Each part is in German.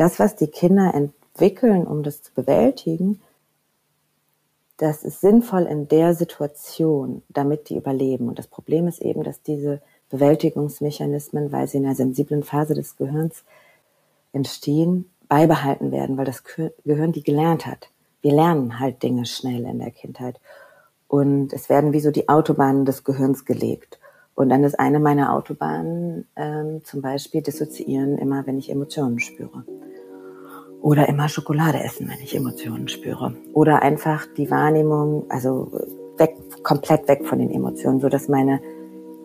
das, was die Kinder entwickeln, um das zu bewältigen, das ist sinnvoll in der Situation, damit die überleben. Und das Problem ist eben, dass diese Bewältigungsmechanismen, weil sie in einer sensiblen Phase des Gehirns entstehen, beibehalten werden, weil das Gehirn die gelernt hat. Wir lernen halt Dinge schnell in der Kindheit. Und es werden wie so die Autobahnen des Gehirns gelegt. Und dann ist eine meiner Autobahnen ähm, zum Beispiel dissoziieren, immer wenn ich Emotionen spüre. Oder immer Schokolade essen, wenn ich Emotionen spüre. Oder einfach die Wahrnehmung, also weg, komplett weg von den Emotionen, so dass meine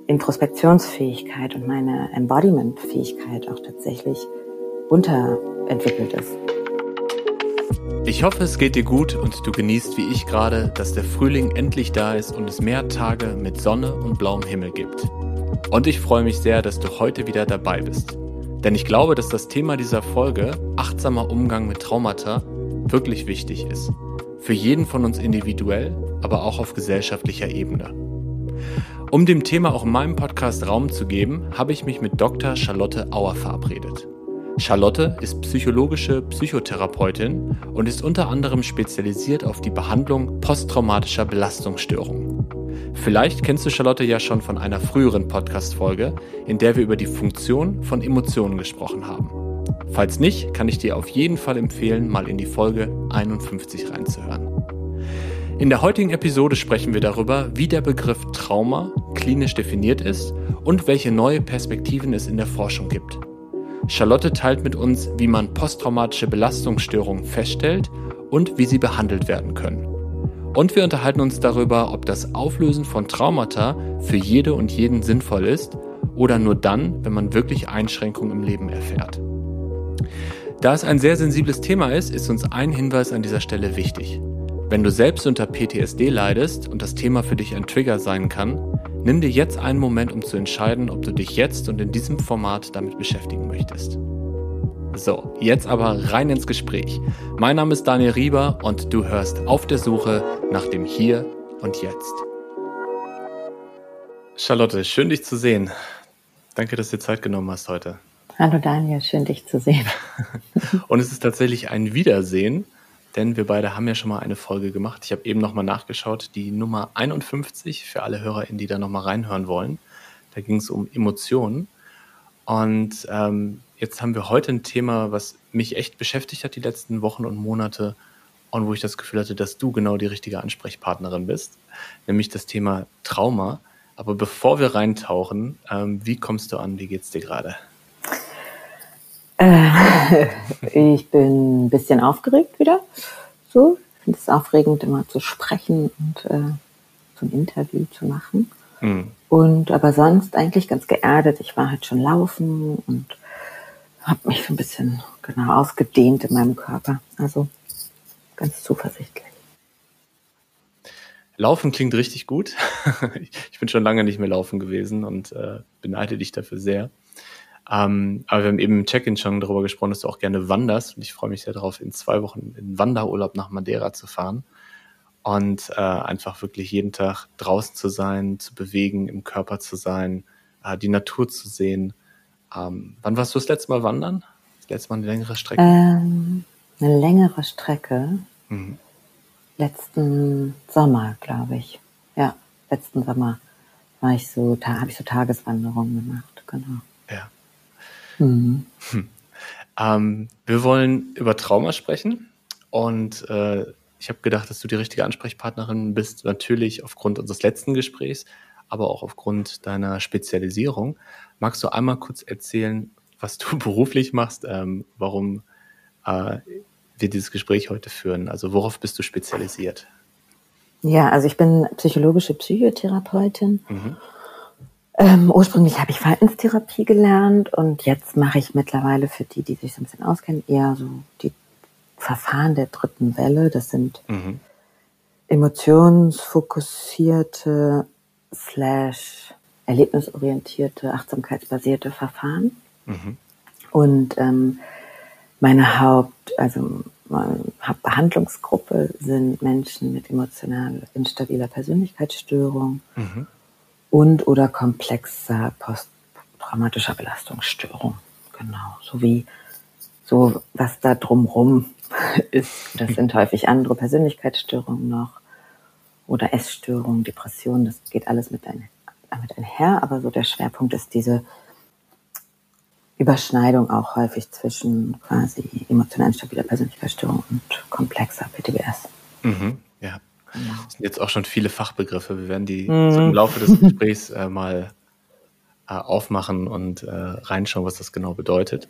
Introspektionsfähigkeit und meine Embodiment-Fähigkeit auch tatsächlich unterentwickelt ist. Ich hoffe, es geht dir gut und du genießt wie ich gerade, dass der Frühling endlich da ist und es mehr Tage mit Sonne und blauem Himmel gibt. Und ich freue mich sehr, dass du heute wieder dabei bist. Denn ich glaube, dass das Thema dieser Folge, achtsamer Umgang mit Traumata, wirklich wichtig ist. Für jeden von uns individuell, aber auch auf gesellschaftlicher Ebene. Um dem Thema auch in meinem Podcast Raum zu geben, habe ich mich mit Dr. Charlotte Auer verabredet. Charlotte ist psychologische Psychotherapeutin und ist unter anderem spezialisiert auf die Behandlung posttraumatischer Belastungsstörungen. Vielleicht kennst du Charlotte ja schon von einer früheren Podcast-Folge, in der wir über die Funktion von Emotionen gesprochen haben. Falls nicht, kann ich dir auf jeden Fall empfehlen, mal in die Folge 51 reinzuhören. In der heutigen Episode sprechen wir darüber, wie der Begriff Trauma klinisch definiert ist und welche neue Perspektiven es in der Forschung gibt. Charlotte teilt mit uns, wie man posttraumatische Belastungsstörungen feststellt und wie sie behandelt werden können. Und wir unterhalten uns darüber, ob das Auflösen von Traumata für jede und jeden sinnvoll ist oder nur dann, wenn man wirklich Einschränkungen im Leben erfährt. Da es ein sehr sensibles Thema ist, ist uns ein Hinweis an dieser Stelle wichtig. Wenn du selbst unter PTSD leidest und das Thema für dich ein Trigger sein kann, nimm dir jetzt einen Moment, um zu entscheiden, ob du dich jetzt und in diesem Format damit beschäftigen möchtest. So, jetzt aber rein ins Gespräch. Mein Name ist Daniel Rieber und du hörst auf der Suche nach dem Hier und Jetzt. Charlotte, schön dich zu sehen. Danke, dass du dir Zeit genommen hast heute. Hallo Daniel, schön dich zu sehen. und es ist tatsächlich ein Wiedersehen denn wir beide haben ja schon mal eine Folge gemacht. Ich habe eben nochmal nachgeschaut, die Nummer 51 für alle HörerInnen, die da nochmal reinhören wollen. Da ging es um Emotionen. Und ähm, jetzt haben wir heute ein Thema, was mich echt beschäftigt hat die letzten Wochen und Monate und wo ich das Gefühl hatte, dass du genau die richtige Ansprechpartnerin bist, nämlich das Thema Trauma. Aber bevor wir reintauchen, ähm, wie kommst du an? Wie geht's dir gerade? Äh, ich bin ein bisschen aufgeregt wieder. So, ich finde es aufregend, immer zu sprechen und äh, so ein Interview zu machen. Mhm. Und aber sonst eigentlich ganz geerdet. Ich war halt schon laufen und habe mich so ein bisschen genau ausgedehnt in meinem Körper. Also ganz zuversichtlich. Laufen klingt richtig gut. ich bin schon lange nicht mehr laufen gewesen und äh, beneide dich dafür sehr. Ähm, aber wir haben eben im Check-in schon darüber gesprochen, dass du auch gerne wanderst und ich freue mich sehr darauf, in zwei Wochen in Wanderurlaub nach Madeira zu fahren und äh, einfach wirklich jeden Tag draußen zu sein, zu bewegen, im Körper zu sein, äh, die Natur zu sehen. Ähm, wann warst du das letzte Mal wandern? Das letzte Mal eine längere Strecke? Ähm, eine längere Strecke. Mhm. Letzten Sommer, glaube ich. Ja, letzten Sommer war ich so, habe ich so Tageswanderungen gemacht, genau. Ja. Mhm. Hm. Ähm, wir wollen über Trauma sprechen und äh, ich habe gedacht, dass du die richtige Ansprechpartnerin bist, natürlich aufgrund unseres letzten Gesprächs, aber auch aufgrund deiner Spezialisierung. Magst du einmal kurz erzählen, was du beruflich machst, ähm, warum äh, wir dieses Gespräch heute führen? Also worauf bist du spezialisiert? Ja, also ich bin psychologische Psychotherapeutin. Mhm ähm, ursprünglich habe ich Verhaltenstherapie gelernt und jetzt mache ich mittlerweile für die, die sich so ein bisschen auskennen, eher so die Verfahren der dritten Welle. Das sind mhm. emotionsfokussierte slash erlebnisorientierte, achtsamkeitsbasierte Verfahren. Mhm. Und ähm, meine Haupt, also meine Hauptbehandlungsgruppe sind Menschen mit emotional instabiler Persönlichkeitsstörung. Mhm und oder komplexer posttraumatischer Belastungsstörung. Genau, sowie so was da drumrum ist. Das sind häufig andere Persönlichkeitsstörungen noch oder Essstörungen, Depressionen. Das geht alles mit, ein, damit einher. Aber so der Schwerpunkt ist diese Überschneidung auch häufig zwischen quasi emotional instabiler Persönlichkeitsstörung und komplexer PTBS. Mhm, ja. Genau. Das sind jetzt auch schon viele Fachbegriffe. Wir werden die mhm. so im Laufe des Gesprächs äh, mal äh, aufmachen und äh, reinschauen, was das genau bedeutet.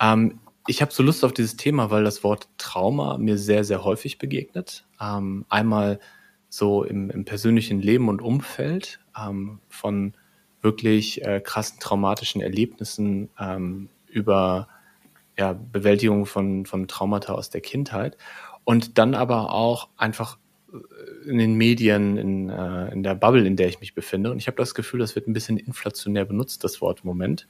Ähm, ich habe so Lust auf dieses Thema, weil das Wort Trauma mir sehr, sehr häufig begegnet. Ähm, einmal so im, im, persönlichen Leben und Umfeld ähm, von wirklich äh, krassen traumatischen Erlebnissen ähm, über ja, Bewältigung von, von Traumata aus der Kindheit und dann aber auch einfach äh, in den Medien, in, äh, in der Bubble, in der ich mich befinde. Und ich habe das Gefühl, das wird ein bisschen inflationär benutzt, das Wort Moment.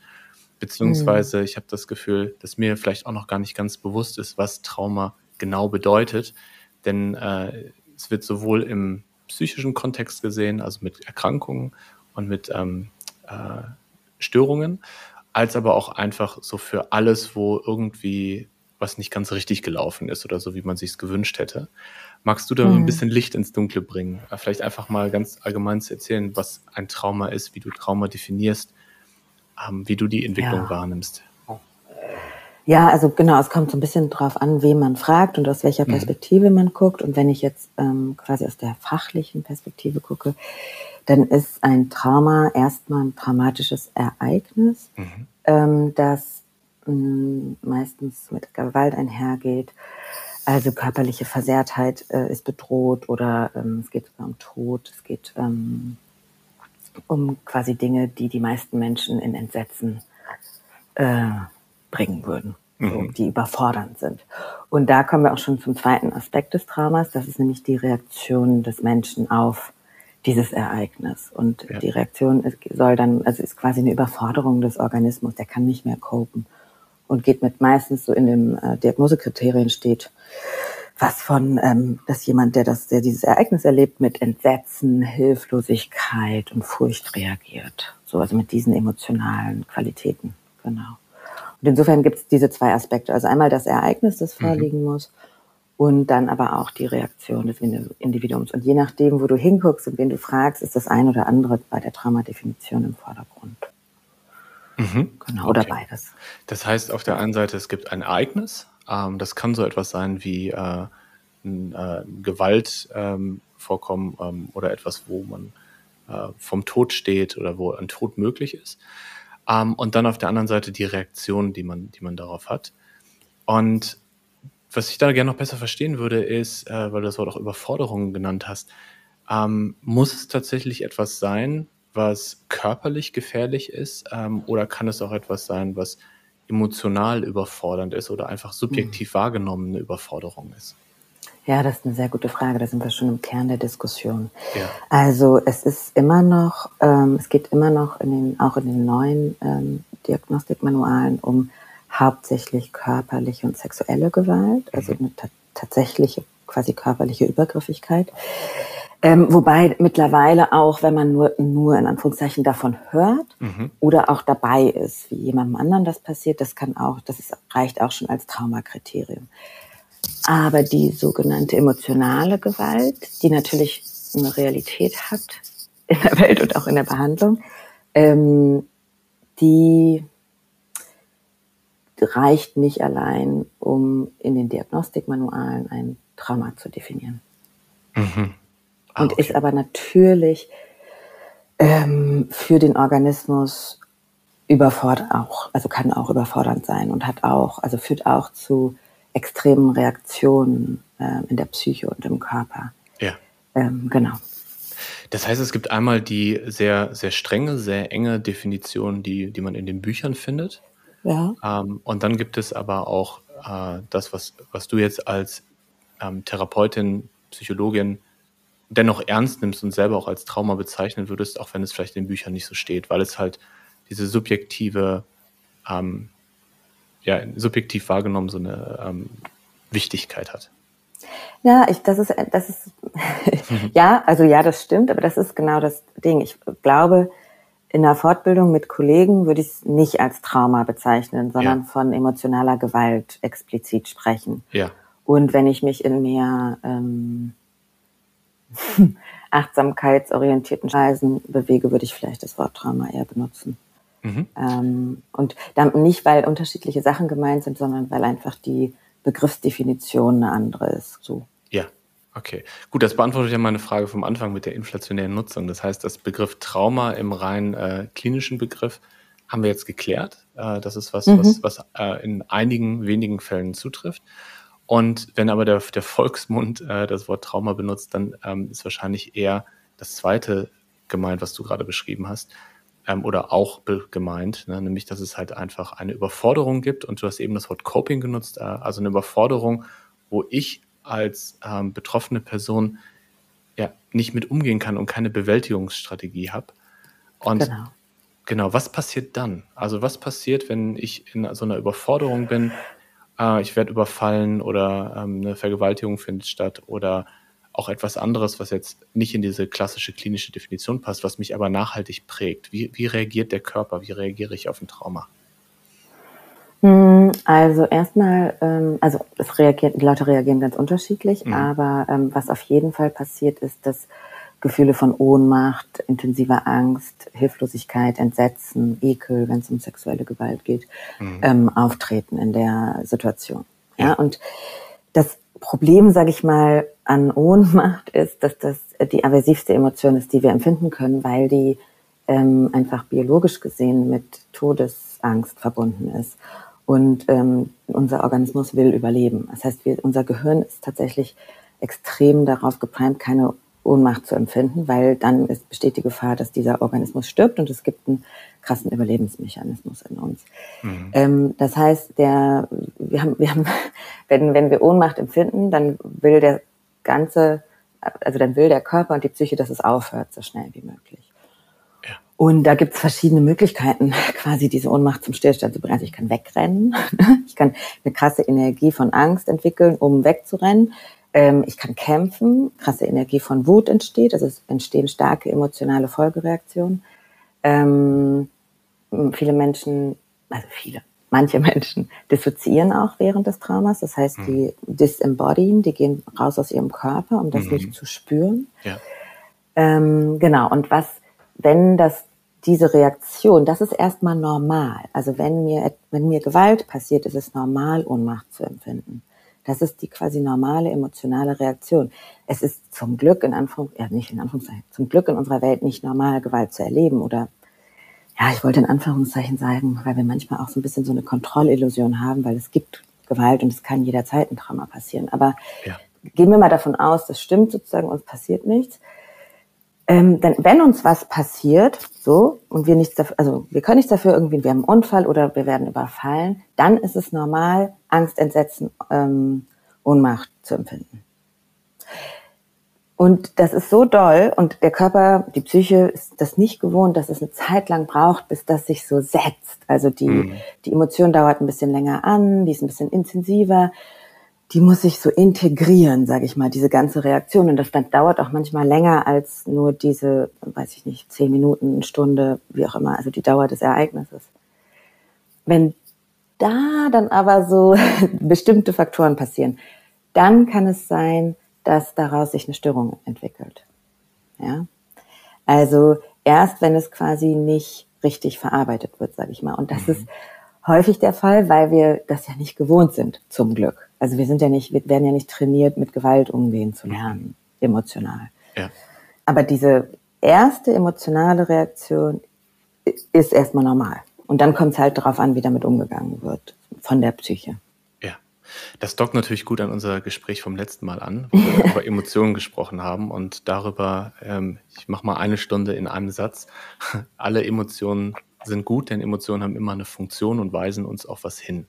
Beziehungsweise mhm. ich habe das Gefühl, dass mir vielleicht auch noch gar nicht ganz bewusst ist, was Trauma genau bedeutet. Denn äh, es wird sowohl im psychischen Kontext gesehen, also mit Erkrankungen und mit ähm, äh, Störungen, als aber auch einfach so für alles, wo irgendwie was nicht ganz richtig gelaufen ist oder so, wie man sich es gewünscht hätte. Magst du da mhm. ein bisschen Licht ins Dunkle bringen? Vielleicht einfach mal ganz allgemein zu erzählen, was ein Trauma ist, wie du Trauma definierst, ähm, wie du die Entwicklung ja. wahrnimmst. Ja, also genau, es kommt so ein bisschen drauf an, wen man fragt und aus welcher mhm. Perspektive mhm. man guckt. Und wenn ich jetzt ähm, quasi aus der fachlichen Perspektive gucke, dann ist ein Trauma erstmal ein traumatisches Ereignis, mhm. ähm, das mh, mm, meistens mit Gewalt einhergeht. Also körperliche Versehrtheit äh, ist bedroht oder ähm, es geht um Tod, es geht ähm, um quasi Dinge, die die meisten Menschen in Entsetzen äh, bringen würden, so, mhm. die überfordernd sind. Und da kommen wir auch schon zum zweiten Aspekt des Traumas, das ist nämlich die Reaktion des Menschen auf dieses Ereignis. Und ja. die Reaktion soll dann, also ist quasi eine Überforderung des Organismus, der kann nicht mehr copen und geht mit meistens so in den äh, Diagnosekriterien steht, was von, ähm, dass jemand, der das, der dieses Ereignis erlebt, mit Entsetzen, Hilflosigkeit und Furcht reagiert. So, also mit diesen emotionalen Qualitäten, genau. Und insofern gibt es diese zwei Aspekte. Also einmal das Ereignis, das mhm. vorliegen mhm. muss, und dann aber auch die Reaktion des Individuums. Und je nachdem, wo du hinguckst und wen du fragst, ist das ein oder andere bei der Traumadefinition im Vordergrund. Mhm. Genau, okay. oder beides. Das heißt, auf der einen Seite, es gibt ein Ereignis, ähm, das kann so etwas sein wie äh, ein, äh, Gewalt ähm, ähm, oder etwas, wo man äh, vom Tod steht oder wo ein Tod möglich ist. Ähm, und dann auf der anderen Seite die Reaktion, die man, die man darauf hat. Und was ich da gerne noch besser verstehen würde, ist, äh, weil du das Wort auch Überforderungen genannt hast, ähm, muss es tatsächlich etwas sein, was körperlich gefährlich ist, ähm, oder kann es auch etwas sein, was emotional überfordernd ist oder einfach subjektiv mhm. wahrgenommene Überforderung ist? Ja, das ist eine sehr gute Frage. Da sind wir schon im Kern der Diskussion. Ja. Also es ist immer noch, ähm, es geht immer noch in den, auch in den neuen ähm, Diagnostikmanualen um hauptsächlich körperliche und sexuelle Gewalt, also eine tatsächliche quasi körperliche Übergriffigkeit. Ähm, wobei mittlerweile auch, wenn man nur, nur in Anführungszeichen davon hört mhm. oder auch dabei ist, wie jemandem anderen das passiert, das kann auch, das ist, reicht auch schon als Traumakriterium. Aber die sogenannte emotionale Gewalt, die natürlich eine Realität hat in der Welt und auch in der Behandlung, ähm, die reicht nicht allein, um in den Diagnostikmanualen ein Trauma zu definieren. Mhm. Ah, und okay. ist aber natürlich ähm, für den Organismus überfordert auch, also kann auch überfordernd sein und hat auch, also führt auch zu extremen Reaktionen äh, in der Psyche und im Körper. Ja. Ähm, genau. Das heißt, es gibt einmal die sehr, sehr strenge, sehr enge Definition, die, die man in den Büchern findet. Ja. Ähm, und dann gibt es aber auch äh, das, was, was du jetzt als ähm, Therapeutin, Psychologin dennoch ernst nimmst und selber auch als Trauma bezeichnen würdest, auch wenn es vielleicht in den Büchern nicht so steht, weil es halt diese subjektive, ähm, ja, subjektiv wahrgenommen so eine ähm, Wichtigkeit hat. Ja, ich, das ist, das ist, ja, also ja, das stimmt, aber das ist genau das Ding. Ich glaube, in der Fortbildung mit Kollegen würde ich es nicht als Trauma bezeichnen, sondern ja. von emotionaler Gewalt explizit sprechen. Ja. Und wenn ich mich in mehr ähm, achtsamkeitsorientierten Reisen bewege, würde ich vielleicht das Wort Trauma eher benutzen. Mhm. Ähm, und dann nicht, weil unterschiedliche Sachen gemeint sind, sondern weil einfach die Begriffsdefinition eine andere ist. So. Ja, okay. Gut, das beantwortet ja meine Frage vom Anfang mit der inflationären Nutzung. Das heißt, das Begriff Trauma im rein äh, klinischen Begriff haben wir jetzt geklärt. Äh, das ist was, mhm. was, was äh, in einigen wenigen Fällen zutrifft. Und wenn aber der, der Volksmund äh, das Wort Trauma benutzt, dann ähm, ist wahrscheinlich eher das zweite gemeint, was du gerade beschrieben hast, ähm, oder auch gemeint, ne? nämlich dass es halt einfach eine Überforderung gibt und du hast eben das Wort Coping genutzt, äh, also eine Überforderung, wo ich als ähm, betroffene Person ja nicht mit umgehen kann und keine Bewältigungsstrategie habe. Und genau. genau, was passiert dann? Also was passiert, wenn ich in so einer Überforderung bin? Äh, ich werde überfallen oder ähm, eine Vergewaltigung findet statt oder auch etwas anderes, was jetzt nicht in diese klassische klinische Definition passt, was mich aber nachhaltig prägt? Wie, wie reagiert der Körper? Wie reagiere ich auf ein Trauma? Hm, also erstmal, ähm, also es reagiert, die Leute reagieren ganz unterschiedlich, mhm. aber ähm, was auf jeden Fall passiert ist, dass Gefühle von Ohnmacht, intensiver Angst, Hilflosigkeit, Entsetzen, Ekel, wenn es um sexuelle Gewalt geht, mhm. ähm, auftreten in der Situation. Ja, ja und das Problem, sage ich mal, an Ohnmacht ist, dass das die aversivste Emotion ist, die wir empfinden können, weil die ähm, einfach biologisch gesehen mit Todesangst verbunden ist. Und ähm, unser Organismus will überleben. Das heißt, wir, unser Gehirn ist tatsächlich extrem darauf geprimt, keine Ohnmacht zu empfinden, weil dann ist, besteht die Gefahr, dass dieser Organismus stirbt und es gibt einen krassen Überlebensmechanismus in uns. Mhm. Ähm, das heißt, der, wir haben, wir haben, wenn, wenn wir Ohnmacht empfinden, dann will der ganze, also dann will der Körper und die Psyche, dass es aufhört, so schnell wie möglich. Ja. Und da gibt es verschiedene Möglichkeiten, quasi diese Ohnmacht zum Stillstand zu bringen. Also ich kann wegrennen, ich kann eine krasse Energie von Angst entwickeln, um wegzurennen. Ähm, ich kann kämpfen, krasse Energie von Wut entsteht, also es entstehen starke emotionale Folgereaktionen. Ähm, viele Menschen, also viele, manche Menschen dissoziieren auch während des Traumas. Das heißt, mhm. die disembodyen, die gehen raus aus ihrem Körper, um das mhm. nicht zu spüren. Ja. Ähm, genau. Und was, wenn das diese Reaktion, das ist erstmal normal. Also wenn mir, wenn mir Gewalt passiert, ist es normal, Ohnmacht zu empfinden. Das ist die quasi normale emotionale Reaktion. Es ist zum Glück in Anführungszeichen, ja nicht in Anführungszeichen, zum Glück in unserer Welt nicht normal, Gewalt zu erleben oder ja, ich wollte in Anführungszeichen sagen, weil wir manchmal auch so ein bisschen so eine Kontrollillusion haben, weil es gibt Gewalt und es kann jederzeit ein Trauma passieren. Aber ja. gehen wir mal davon aus, das stimmt sozusagen, uns passiert nichts. Ähm, denn wenn uns was passiert, so, und wir nichts dafür, also wir können nichts dafür, irgendwie, wir haben einen Unfall oder wir werden überfallen, dann ist es normal, Angst, Entsetzen, ähm, Ohnmacht zu empfinden. Und das ist so doll und der Körper, die Psyche ist das nicht gewohnt, dass es eine Zeit lang braucht, bis das sich so setzt. Also die, mhm. die Emotion dauert ein bisschen länger an, die ist ein bisschen intensiver die muss sich so integrieren, sage ich mal, diese ganze Reaktion. Und das dann dauert auch manchmal länger als nur diese, weiß ich nicht, zehn Minuten, eine Stunde, wie auch immer, also die Dauer des Ereignisses. Wenn da dann aber so bestimmte Faktoren passieren, dann kann es sein, dass daraus sich eine Störung entwickelt. Ja? Also erst wenn es quasi nicht richtig verarbeitet wird, sage ich mal. Und das mhm. ist häufig der Fall, weil wir das ja nicht gewohnt sind, zum Glück. Also wir sind ja nicht, wir werden ja nicht trainiert, mit Gewalt umgehen zu lernen, emotional. Ja. Aber diese erste emotionale Reaktion ist erstmal normal. Und dann kommt es halt darauf an, wie damit umgegangen wird von der Psyche. Ja, das dockt natürlich gut an unser Gespräch vom letzten Mal an, wo wir über Emotionen gesprochen haben und darüber, ähm, ich mache mal eine Stunde in einem Satz, alle Emotionen sind gut, denn Emotionen haben immer eine Funktion und weisen uns auf was hin.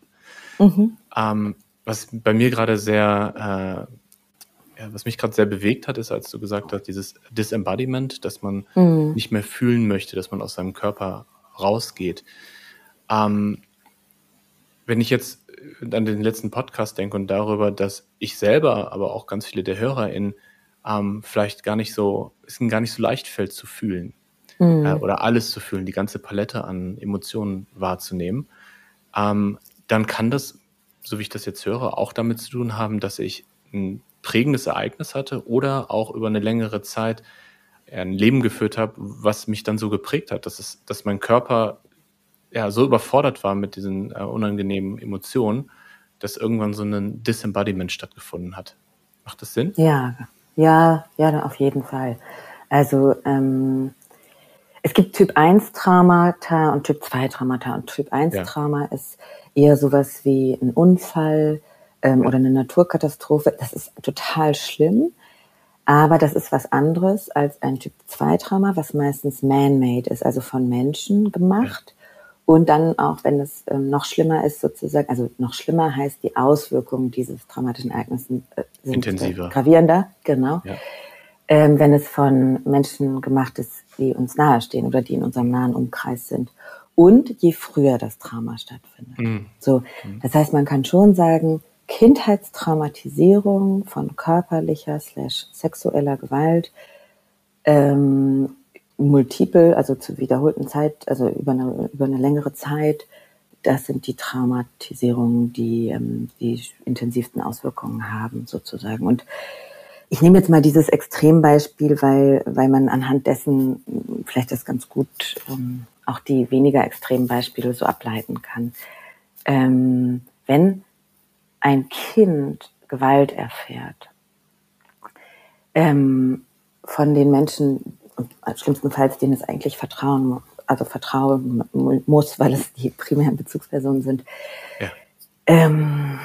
Mhm. Ähm, was bei mir gerade sehr, äh, ja, was mich gerade sehr bewegt hat, ist, als du gesagt hast, dieses Disembodiment, dass man mhm. nicht mehr fühlen möchte, dass man aus seinem Körper rausgeht. Ähm, wenn ich jetzt an den letzten Podcast denke und darüber, dass ich selber, aber auch ganz viele der HörerInnen ähm, vielleicht gar nicht so, es ihnen gar nicht so leicht fällt zu fühlen. mhm. äh, oder alles zu fühlen, die ganze Palette an Emotionen wahrzunehmen, ähm, dann kann das, so wie ich das jetzt höre, auch damit zu tun haben, dass ich ein prägendes Ereignis hatte oder auch über eine längere Zeit ein Leben geführt habe, was mich dann so geprägt hat, dass, es, dass mein Körper ja, so überfordert war mit diesen äh, unangenehmen Emotionen, dass irgendwann so ein Disembodiment stattgefunden hat. Macht das Sinn? Ja, ja, ja, auf jeden Fall. Also ähm, es gibt Typ 1 Traumata und Typ 2 Traumata. Und Typ 1 ja. Trauma ist eher sowas wie ein Unfall ähm, oder eine Naturkatastrophe. Das ist total schlimm. Aber das ist was anderes als ein Typ 2 Trauma, was meistens man-made ist, also von Menschen gemacht. Und dann auch, wenn es ähm, noch schlimmer ist, sozusagen, also noch schlimmer heißt, die Auswirkungen dieses traumatischen Ereignisses äh, sind Intensiver. gravierender, genau. Ja. Ähm, wenn es von Menschen gemacht ist, die uns nahestehen oder die in unserem nahen Umkreis sind. Und je früher das Trauma stattfindet. Mhm. So, mhm. das heißt, man kann schon sagen, Kindheitstraumatisierung von körperlicher slash sexueller Gewalt ähm, multiple, also zu wiederholten Zeit, also über eine, über eine längere Zeit, das sind die Traumatisierungen, die ähm, die intensivsten Auswirkungen haben, sozusagen. Und ich nehme jetzt mal dieses Extrembeispiel, weil, weil man anhand dessen vielleicht das ganz gut ähm, auch die weniger extremen Beispiele so ableiten kann. Ähm, wenn ein Kind Gewalt erfährt, ähm, von den Menschen, schlimmstenfalls denen es eigentlich vertrauen, also vertrauen muss, weil es die primären Bezugspersonen sind. Ja. Ähm,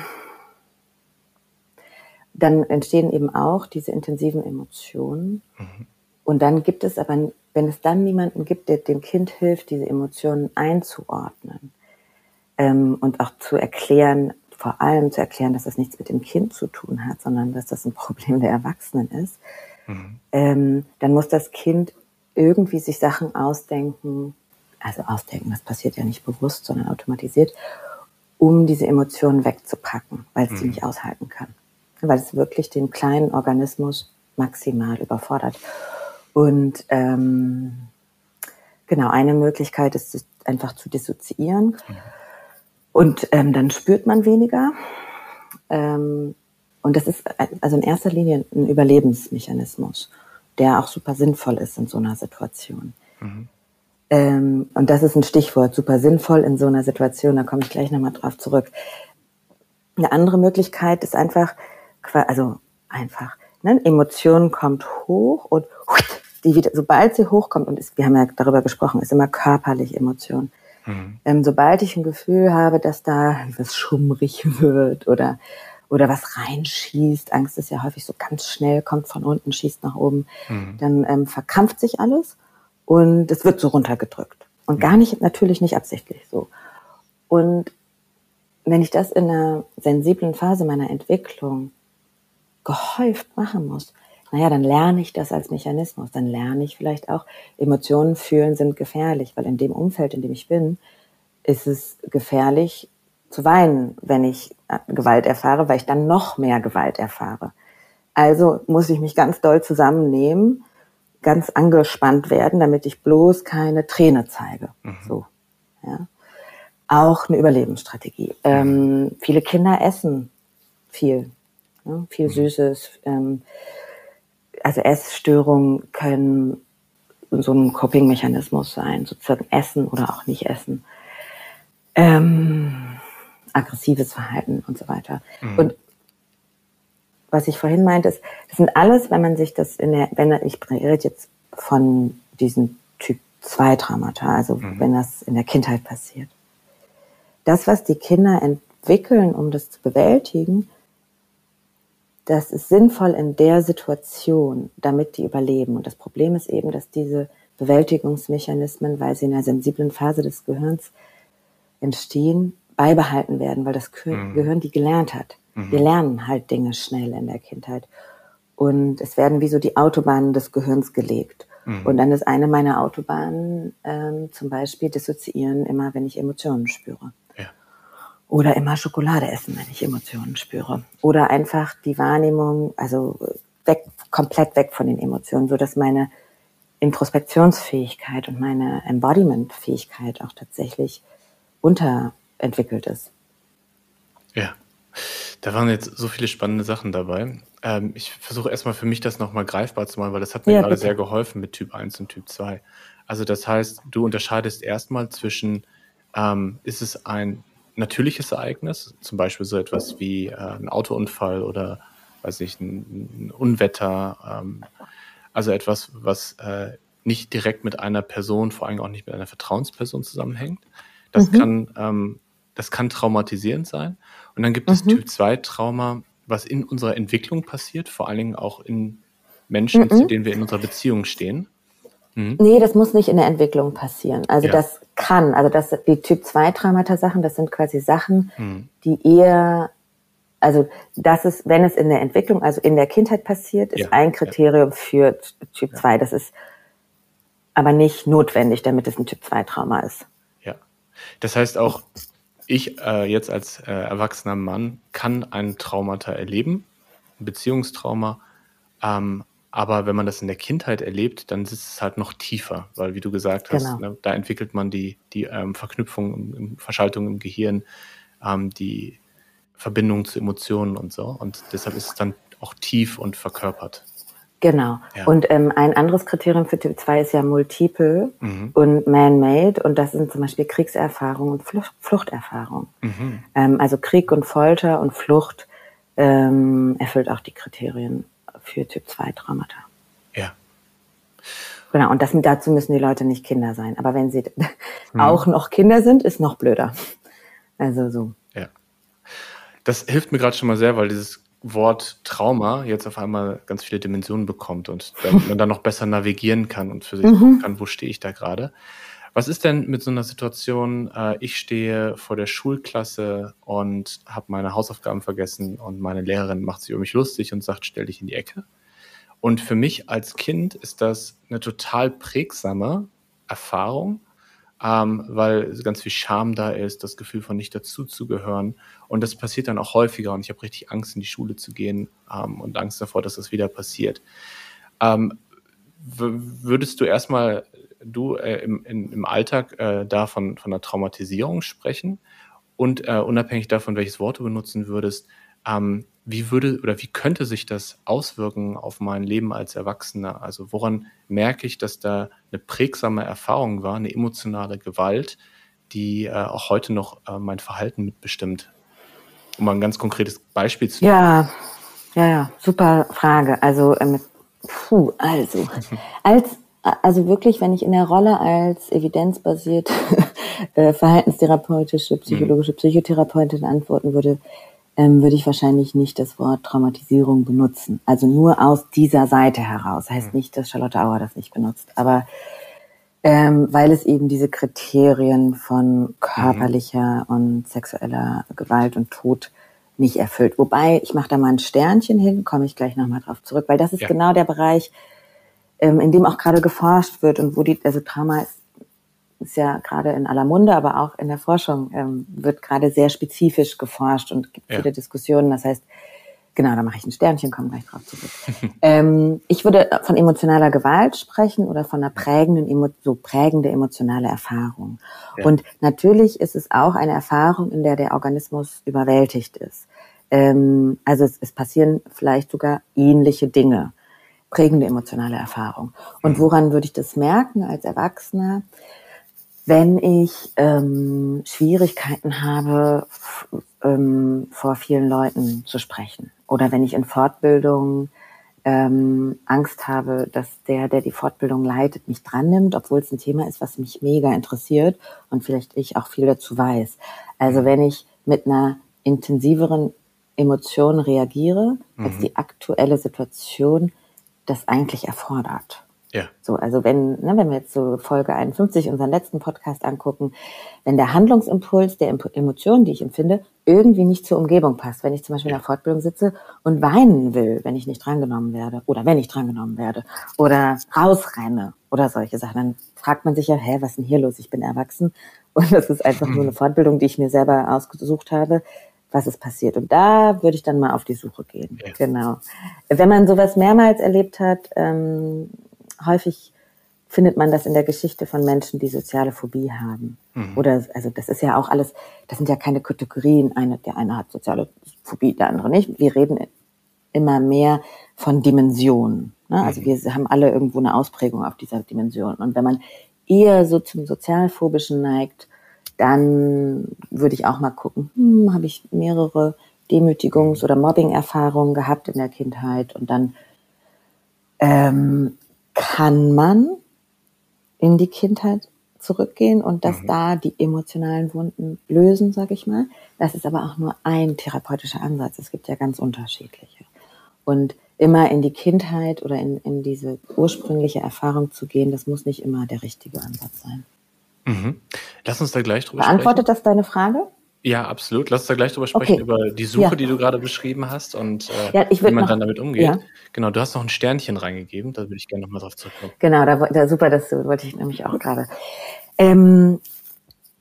dann entstehen eben auch diese intensiven Emotionen. Mhm. Und dann gibt es aber, wenn es dann niemanden gibt, der dem Kind hilft, diese Emotionen einzuordnen ähm, und auch zu erklären, vor allem zu erklären, dass das nichts mit dem Kind zu tun hat, sondern dass das ein Problem der Erwachsenen ist, mhm. ähm, dann muss das Kind irgendwie sich Sachen ausdenken, also ausdenken, das passiert ja nicht bewusst, sondern automatisiert, um diese Emotionen wegzupacken, weil es mhm. die nicht aushalten kann. Weil es wirklich den kleinen Organismus maximal überfordert. Und ähm, genau, eine Möglichkeit ist es einfach zu dissoziieren. Mhm. Und ähm, dann spürt man weniger. Ähm, und das ist also in erster Linie ein Überlebensmechanismus der auch super sinnvoll ist in so einer Situation. Mhm. Ähm, und das ist ein Stichwort, super sinnvoll in so einer Situation, da komme ich gleich nochmal drauf zurück. Eine andere Möglichkeit ist einfach, also einfach, ne, Emotion kommt hoch und die wieder, sobald sie hochkommt, und ist, wir haben ja darüber gesprochen, ist immer körperlich Emotion. Mhm. Ähm, sobald ich ein Gefühl habe, dass da was schummrig wird oder oder was reinschießt. Angst ist ja häufig so ganz schnell, kommt von unten, schießt nach oben. Mhm. Dann ähm, verkrampft sich alles und es wird so runtergedrückt. Und mhm. gar nicht, natürlich nicht absichtlich so. Und wenn ich das in einer sensiblen Phase meiner Entwicklung gehäuft machen muss, naja, dann lerne ich das als Mechanismus. Dann lerne ich vielleicht auch, Emotionen fühlen sind gefährlich, weil in dem Umfeld, in dem ich bin, ist es gefährlich, zu weinen, wenn ich äh, Gewalt erfahre, weil ich dann noch mehr Gewalt erfahre. Also muss ich mich ganz doll zusammennehmen, ganz angespannt werden, damit ich bloß keine Träne zeige. Mhm. So, ja. Auch eine Überlebensstrategie. Ähm, viele Kinder essen viel, ja, viel mhm. Süßes. Ähm, also Essstörungen können so ein Coping-Mechanismus sein, sozusagen Essen oder auch nicht Essen. Ähm, aggressives Verhalten und so weiter. Mhm. Und was ich vorhin meinte, ist, das sind alles, wenn man sich das in der, wenn ich rede jetzt von diesem Typ 2 Traumata, also mhm. wenn das in der Kindheit passiert. Das, was die Kinder entwickeln, um das zu bewältigen, das ist sinnvoll in der Situation, damit die überleben. Und das Problem ist eben, dass diese Bewältigungsmechanismen, weil sie in einer sensiblen Phase des Gehirns entstehen, beibehalten werden, weil das mhm. Gehirn die gelernt hat. Mhm. Wir lernen halt Dinge schnell in der Kindheit. Und es werden wie so die Autobahnen des Gehirns gelegt. Mhm. Und dann ist eine meiner Autobahnen ähm, zum Beispiel dissoziieren, immer wenn ich Emotionen spüre. Oder immer Schokolade essen, wenn ich Emotionen spüre. Oder einfach die Wahrnehmung, also weg, komplett weg von den Emotionen, so dass meine Introspektionsfähigkeit und meine Embodiment-Fähigkeit auch tatsächlich unterentwickelt ist. Ja, da waren jetzt so viele spannende Sachen dabei. Ähm, ich versuche erstmal für mich das nochmal greifbar zu machen, weil das hat mir ja, gerade bitte. sehr geholfen mit Typ 1 und Typ 2. Also das heißt, du unterscheidest erstmal zwischen, ähm, ist es ein natürliches Ereignis, zum Beispiel so etwas wie äh, ein Autounfall oder weiß ich, ein, ein Unwetter, ähm, also etwas, was äh, nicht direkt mit einer Person, vor allem auch nicht mit einer Vertrauensperson zusammenhängt. Das mhm. kann, ähm, das kann traumatisierend sein. Und dann gibt es mhm. Typ 2 Trauma, was in unserer Entwicklung passiert, vor allen Dingen auch in Menschen, mhm. zu denen wir in unserer Beziehung stehen. Mhm. Nee, das muss nicht in der Entwicklung passieren. Also ja. das kann, also das die Typ 2 Traumata Sachen, das sind quasi Sachen, mhm. die eher also das ist, wenn es in der Entwicklung, also in der Kindheit passiert, ist ja, ein Kriterium ja. für Typ 2. Das ist aber nicht notwendig, damit es ein Typ 2 Trauma ist. Ja. Das heißt auch, ich äh, jetzt als äh, erwachsener Mann kann ein Traumata erleben, ein Beziehungstrauma, ähm, aber wenn man das in der Kindheit erlebt, dann sitzt es halt noch tiefer, weil wie du gesagt hast, genau. ne, da entwickelt man die, die ähm, Verknüpfung, Verschaltung im Gehirn, ähm, die Verbindung zu Emotionen und so. Und deshalb ist es dann auch tief und verkörpert. Genau. Ja. Und ähm, ein anderes Kriterium für Typ 2 ist ja Multiple mhm. und Man-Made. Und das sind zum Beispiel Kriegserfahrung und Flucht, Fluchterfahrung. Mhm. Ähm, also Krieg und Folter und Flucht ähm, erfüllt auch die Kriterien für Typ 2 Traumata. Ja. Genau, und das, dazu müssen die Leute nicht Kinder sein. Aber wenn sie mhm. auch noch Kinder sind, ist noch blöder. Also so. Ja. Das hilft mir gerade schon mal sehr, weil dieses Wort Trauma jetzt auf einmal ganz viele Dimensionen bekommt und man dann noch besser navigieren kann und für sich mhm. kann, wo stehe ich da gerade. Was ist denn mit so einer Situation, äh, ich stehe vor der Schulklasse und habe meine Hausaufgaben vergessen und meine Lehrerin macht sich über mich lustig und sagt, stell dich in die Ecke. Und für mich als Kind ist das eine total prägsame Erfahrung, ähm, weil ganz viel Scham da ist, das Gefühl von nicht dazuzugehören. Und das passiert dann auch häufiger und ich habe richtig Angst, in die Schule zu gehen ähm, und Angst davor, dass das wieder passiert. Ähm, würdest du erstmal du äh, im, in, im Alltag äh, da von, von einer Traumatisierung sprechen? Und äh, unabhängig davon, welches Wort du benutzen würdest, ähm, wie würde oder wie könnte sich das auswirken auf mein Leben als Erwachsener? Also woran merke ich, dass da eine prägsame Erfahrung war, eine emotionale Gewalt, die äh, auch heute noch äh, mein Verhalten mitbestimmt? Um mal ein ganz konkretes Beispiel zu Ja, ja, ja, super Frage. Also, ähm, puh, also, als, also wirklich, wenn ich in der Rolle als evidenzbasierte äh, verhaltenstherapeutische, psychologische Psychotherapeutin antworten würde, ähm, würde ich wahrscheinlich nicht das Wort Traumatisierung benutzen. Also nur aus dieser Seite heraus. Heißt hm. nicht, dass Charlotte Auer das nicht benutzt, aber ähm, weil es eben diese Kriterien von körperlicher mhm. und sexueller Gewalt und Tod nicht erfüllt. Wobei, ich mache da mal ein Sternchen hin, komme ich gleich nochmal drauf zurück, weil das ist ja. genau der Bereich, ähm, in dem auch gerade geforscht wird und wo die, also Trauma ist ist ja gerade in aller Munde, aber auch in der Forschung ähm, wird gerade sehr spezifisch geforscht und gibt ja. viele Diskussionen. Das heißt, genau, da mache ich ein Sternchen, komme gleich drauf zurück. ähm, ich würde von emotionaler Gewalt sprechen oder von einer prägenden, so prägende emotionale Erfahrung. Ja. Und natürlich ist es auch eine Erfahrung, in der der Organismus überwältigt ist. Ähm, also es, es passieren vielleicht sogar ähnliche Dinge prägende emotionale Erfahrung. Und mhm. woran würde ich das merken als Erwachsener? wenn ich ähm, Schwierigkeiten habe, ähm, vor vielen Leuten zu sprechen oder wenn ich in Fortbildung ähm, Angst habe, dass der, der die Fortbildung leitet, mich dran nimmt, obwohl es ein Thema ist, was mich mega interessiert und vielleicht ich auch viel dazu weiß. Also wenn ich mit einer intensiveren Emotion reagiere, als mhm. die aktuelle Situation das eigentlich erfordert. Ja. So, also wenn, ne, wenn wir jetzt so Folge 51, unseren letzten Podcast angucken, wenn der Handlungsimpuls der Emotionen, die ich empfinde, irgendwie nicht zur Umgebung passt, wenn ich zum Beispiel in der Fortbildung sitze und weinen will, wenn ich nicht drangenommen werde oder wenn ich drangenommen werde oder rausrenne oder solche Sachen, dann fragt man sich ja, hä, was ist denn hier los? Ich bin erwachsen und das ist einfach nur eine Fortbildung, die ich mir selber ausgesucht habe was ist passiert. Und da würde ich dann mal auf die Suche gehen. Ja. Genau. Wenn man sowas mehrmals erlebt hat, ähm, häufig findet man das in der Geschichte von Menschen, die soziale Phobie haben. Mhm. Oder, also das ist ja auch alles, das sind ja keine Kategorien. Eine, der eine hat soziale Phobie, der andere nicht. Wir reden immer mehr von Dimensionen. Ne? Also mhm. wir haben alle irgendwo eine Ausprägung auf dieser Dimension. Und wenn man eher so zum Sozialphobischen neigt, dann würde ich auch mal gucken, hm, habe ich mehrere Demütigungs- oder Mobbing-Erfahrungen gehabt in der Kindheit und dann ähm, kann man in die Kindheit zurückgehen und dass mhm. da die emotionalen Wunden lösen, sage ich mal. Das ist aber auch nur ein therapeutischer Ansatz. Es gibt ja ganz unterschiedliche. Und immer in die Kindheit oder in, in diese ursprüngliche Erfahrung zu gehen, das muss nicht immer der richtige Ansatz sein. Mhm. Lass uns da gleich drüber Beantwortet sprechen. das deine Frage? Ja, absolut. Lass uns da gleich drüber sprechen, okay. über die Suche, ja. die du gerade beschrieben hast und äh, ja, wie man noch, dann damit umgeht. Ja. Genau, du hast noch ein Sternchen reingegeben, da würde ich gerne nochmal drauf zurückkommen. Genau, da, da super, das wollte ich nämlich auch gerade. Ähm,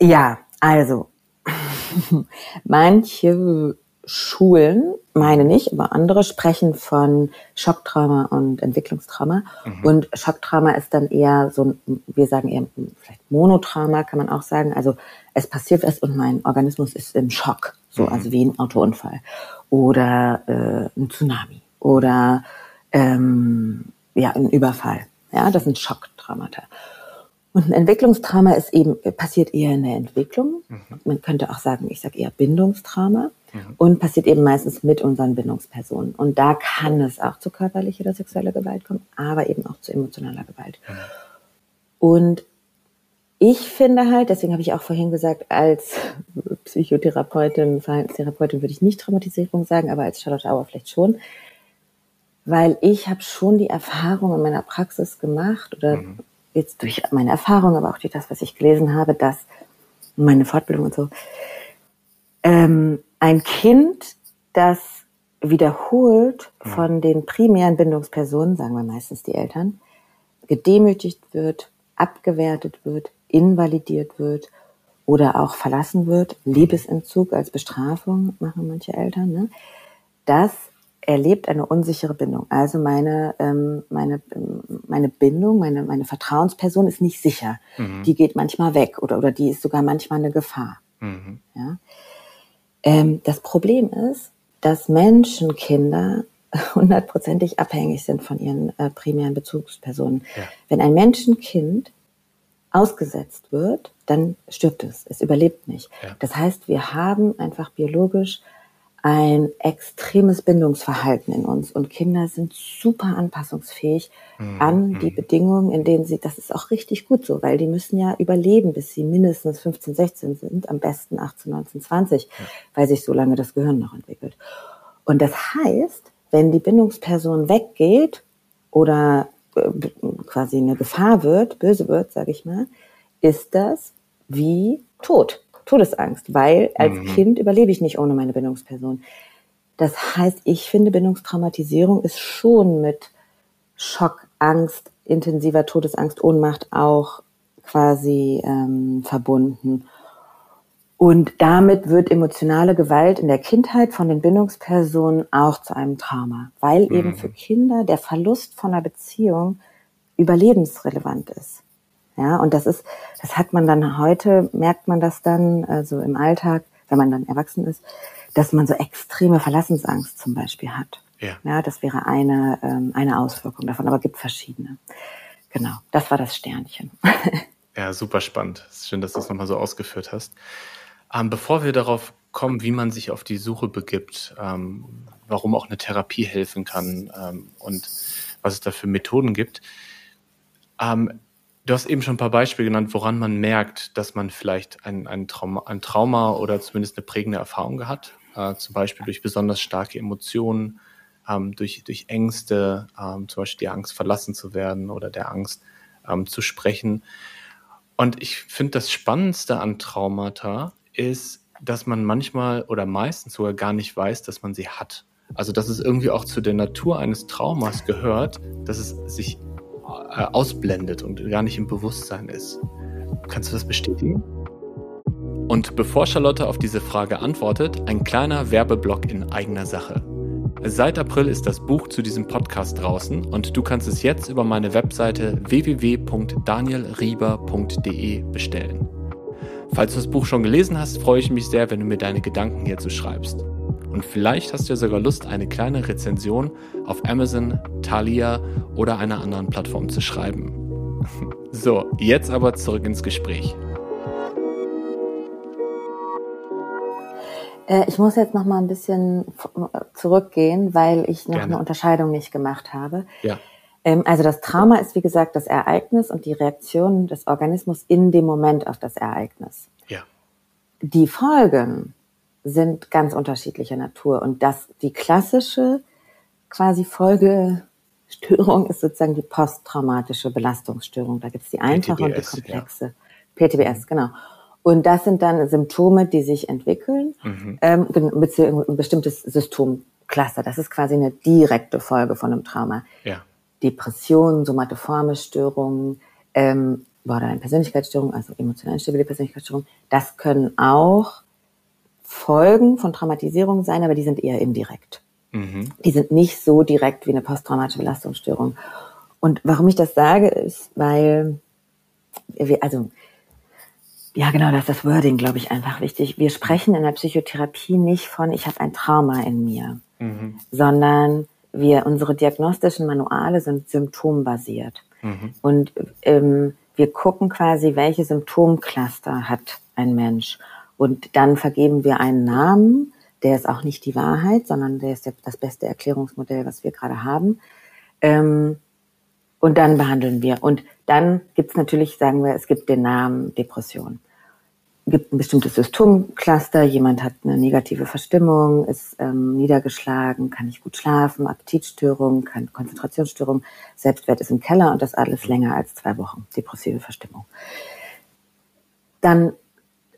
ja, also manche Schulen, meine nicht, aber andere sprechen von Schocktrauma und Entwicklungstrauma. Mhm. Und Schocktrauma ist dann eher so, wir sagen eher vielleicht Monotrauma, kann man auch sagen. Also es passiert was und mein Organismus ist im Schock, so mhm. also wie ein Autounfall oder äh, ein Tsunami oder ähm, ja ein Überfall. Ja, das sind Schocktraumata. Und ein Entwicklungstrauma ist eben passiert eher in der Entwicklung. Mhm. Man könnte auch sagen, ich sage eher Bindungstrauma mhm. und passiert eben meistens mit unseren Bindungspersonen. Und da kann es auch zu körperlicher oder sexueller Gewalt kommen, aber eben auch zu emotionaler Gewalt. Mhm. Und ich finde halt, deswegen habe ich auch vorhin gesagt, als Psychotherapeutin, Verhaltenstherapeutin würde ich nicht Traumatisierung sagen, aber als Charlotte Auer vielleicht schon, weil ich habe schon die Erfahrung in meiner Praxis gemacht oder mhm. Jetzt durch meine Erfahrung, aber auch durch das, was ich gelesen habe, dass meine Fortbildung und so, ähm, ein Kind, das wiederholt mhm. von den primären Bindungspersonen, sagen wir meistens die Eltern, gedemütigt wird, abgewertet wird, invalidiert wird oder auch verlassen wird, Liebesentzug als Bestrafung machen manche Eltern, ne? das erlebt eine unsichere Bindung. Also meine, ähm, meine, meine Bindung, meine, meine Vertrauensperson ist nicht sicher. Mhm. Die geht manchmal weg oder, oder die ist sogar manchmal eine Gefahr. Mhm. Ja? Ähm, das Problem ist, dass Menschenkinder hundertprozentig abhängig sind von ihren äh, primären Bezugspersonen. Ja. Wenn ein Menschenkind ausgesetzt wird, dann stirbt es. Es überlebt nicht. Ja. Das heißt, wir haben einfach biologisch ein extremes Bindungsverhalten in uns und Kinder sind super anpassungsfähig mhm. an die Bedingungen, in denen sie, das ist auch richtig gut so, weil die müssen ja überleben, bis sie mindestens 15, 16 sind, am besten 18, 19, 20, ja. weil sich so lange das Gehirn noch entwickelt. Und das heißt, wenn die Bindungsperson weggeht oder quasi eine Gefahr wird, böse wird, sage ich mal, ist das wie Tod, Todesangst, weil als mhm. Kind überlebe ich nicht ohne meine Bindungsperson. Das heißt, ich finde, Bindungstraumatisierung ist schon mit Schock, Angst, intensiver Todesangst, Ohnmacht auch quasi ähm, verbunden. Und damit wird emotionale Gewalt in der Kindheit von den Bindungspersonen auch zu einem Trauma, weil mhm. eben für Kinder der Verlust von einer Beziehung überlebensrelevant ist. Ja, und das ist, das hat man dann heute, merkt man das dann, also im Alltag, wenn man dann erwachsen ist, dass man so extreme Verlassensangst zum Beispiel hat. Ja, ja das wäre eine, ähm, eine Auswirkung davon, aber gibt verschiedene. Genau, das war das Sternchen. ja, super spannend. Schön, dass du das nochmal so ausgeführt hast. Ähm, bevor wir darauf kommen, wie man sich auf die Suche begibt, ähm, warum auch eine Therapie helfen kann ähm, und was es da für Methoden gibt. Ähm, du hast eben schon ein paar Beispiele genannt, woran man merkt, dass man vielleicht ein, ein, Trauma, ein Trauma oder zumindest eine prägende Erfahrung hat. Äh, zum Beispiel durch besonders starke Emotionen, ähm, durch, durch Ängste, ähm, zum Beispiel die Angst verlassen zu werden oder der Angst zu sprechen. Und ich finde das Spannendste an Traumata ist, dass man manchmal oder meistens sogar gar nicht weiß, dass man sie hat. Also dass es irgendwie auch zu der Natur eines Traumas gehört, dass es sich ausblendet und gar nicht im Bewusstsein ist. Kannst du das bestätigen? Und bevor Charlotte auf diese Frage antwortet, ein kleiner Werbeblock in eigener Sache. Seit April ist das Buch zu diesem Podcast draußen und du kannst es jetzt über meine Webseite www.danielrieber.de bestellen. Falls du das Buch schon gelesen hast, freue ich mich sehr, wenn du mir deine Gedanken hierzu schreibst. Und vielleicht hast du ja sogar Lust, eine kleine Rezension auf Amazon, Thalia oder einer anderen Plattform zu schreiben. So, jetzt aber zurück ins Gespräch. Äh, ich muss jetzt noch mal ein bisschen zurückgehen, weil ich noch Gerne. eine Unterscheidung nicht gemacht habe. Ja. Ähm, also das Trauma ist, wie gesagt, das Ereignis und die Reaktion des Organismus in dem Moment auf das Ereignis. Ja. Die Folgen sind ganz unterschiedlicher Natur und das, die klassische quasi Folgestörung ist sozusagen die posttraumatische Belastungsstörung. Da gibt es die einfache PTBS, und die komplexe. Ja. PTBS, genau. Und das sind dann Symptome, die sich entwickeln, mhm. ähm, beziehungsweise ein bestimmtes Symptomcluster. Das ist quasi eine direkte Folge von einem Trauma. Ja. Depressionen, somatoforme Störungen, ähm, Borderline-Persönlichkeitsstörungen, also emotional instabile Persönlichkeitsstörungen, das können auch Folgen von Traumatisierung sein, aber die sind eher indirekt. Mhm. Die sind nicht so direkt wie eine posttraumatische Belastungsstörung. Und warum ich das sage, ist, weil wir, also ja, genau, das ist das Wording, glaube ich, einfach wichtig. Wir sprechen in der Psychotherapie nicht von, ich habe ein Trauma in mir, mhm. sondern wir, unsere diagnostischen Manuale sind symptombasiert. Mhm. Und ähm, wir gucken quasi, welche Symptomcluster hat ein Mensch. Und dann vergeben wir einen Namen, der ist auch nicht die Wahrheit, sondern der ist das beste Erklärungsmodell, was wir gerade haben. Ähm, und dann behandeln wir. Und dann gibt es natürlich, sagen wir, es gibt den Namen Depression gibt ein bestimmtes Symptomcluster. Jemand hat eine negative Verstimmung, ist ähm, niedergeschlagen, kann nicht gut schlafen, Appetitstörung, kann Konzentrationsstörung, Selbstwert ist im Keller und das alles länger als zwei Wochen. Depressive Verstimmung. Dann,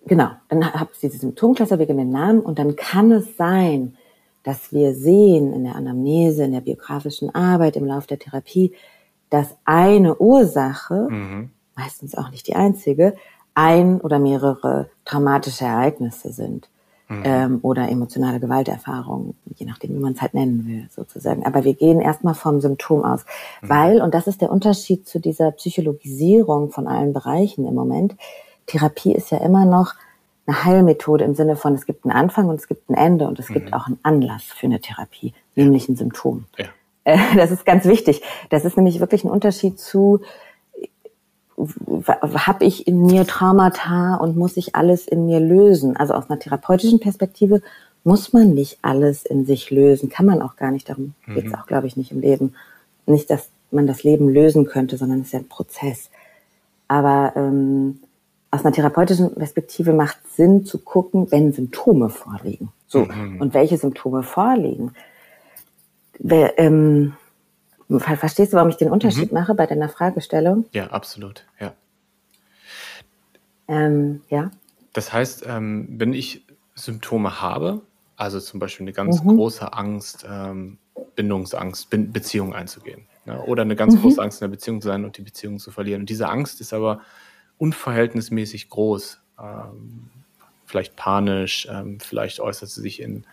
genau, dann habt ihr diese Symptomcluster, wir geben den Namen und dann kann es sein, dass wir sehen in der Anamnese, in der biografischen Arbeit, im Lauf der Therapie, dass eine Ursache, mhm. meistens auch nicht die einzige, ein oder mehrere traumatische Ereignisse sind mhm. ähm, oder emotionale Gewalterfahrungen, je nachdem, wie man es halt nennen will, sozusagen. Aber wir gehen erstmal vom Symptom aus, mhm. weil, und das ist der Unterschied zu dieser Psychologisierung von allen Bereichen im Moment, Therapie ist ja immer noch eine Heilmethode im Sinne von, es gibt einen Anfang und es gibt ein Ende und es mhm. gibt auch einen Anlass für eine Therapie, nämlich ein Symptom. Ja. Äh, das ist ganz wichtig. Das ist nämlich wirklich ein Unterschied zu, habe ich in mir Traumata und muss ich alles in mir lösen? Also aus einer therapeutischen Perspektive muss man nicht alles in sich lösen, kann man auch gar nicht. Darum mhm. geht es auch, glaube ich, nicht im Leben. Nicht, dass man das Leben lösen könnte, sondern es ist ja ein Prozess. Aber ähm, aus einer therapeutischen Perspektive macht Sinn zu gucken, wenn Symptome vorliegen. So mhm. und welche Symptome vorliegen. Wer, ähm, Verstehst du, warum ich den Unterschied mhm. mache bei deiner Fragestellung? Ja, absolut, ja. Ähm, ja. Das heißt, ähm, wenn ich Symptome habe, also zum Beispiel eine ganz mhm. große Angst, ähm, Bindungsangst, Be Beziehungen einzugehen, ne? oder eine ganz mhm. große Angst in der Beziehung zu sein und die Beziehung zu verlieren. Und diese Angst ist aber unverhältnismäßig groß, ähm, vielleicht panisch, ähm, vielleicht äußert sie sich in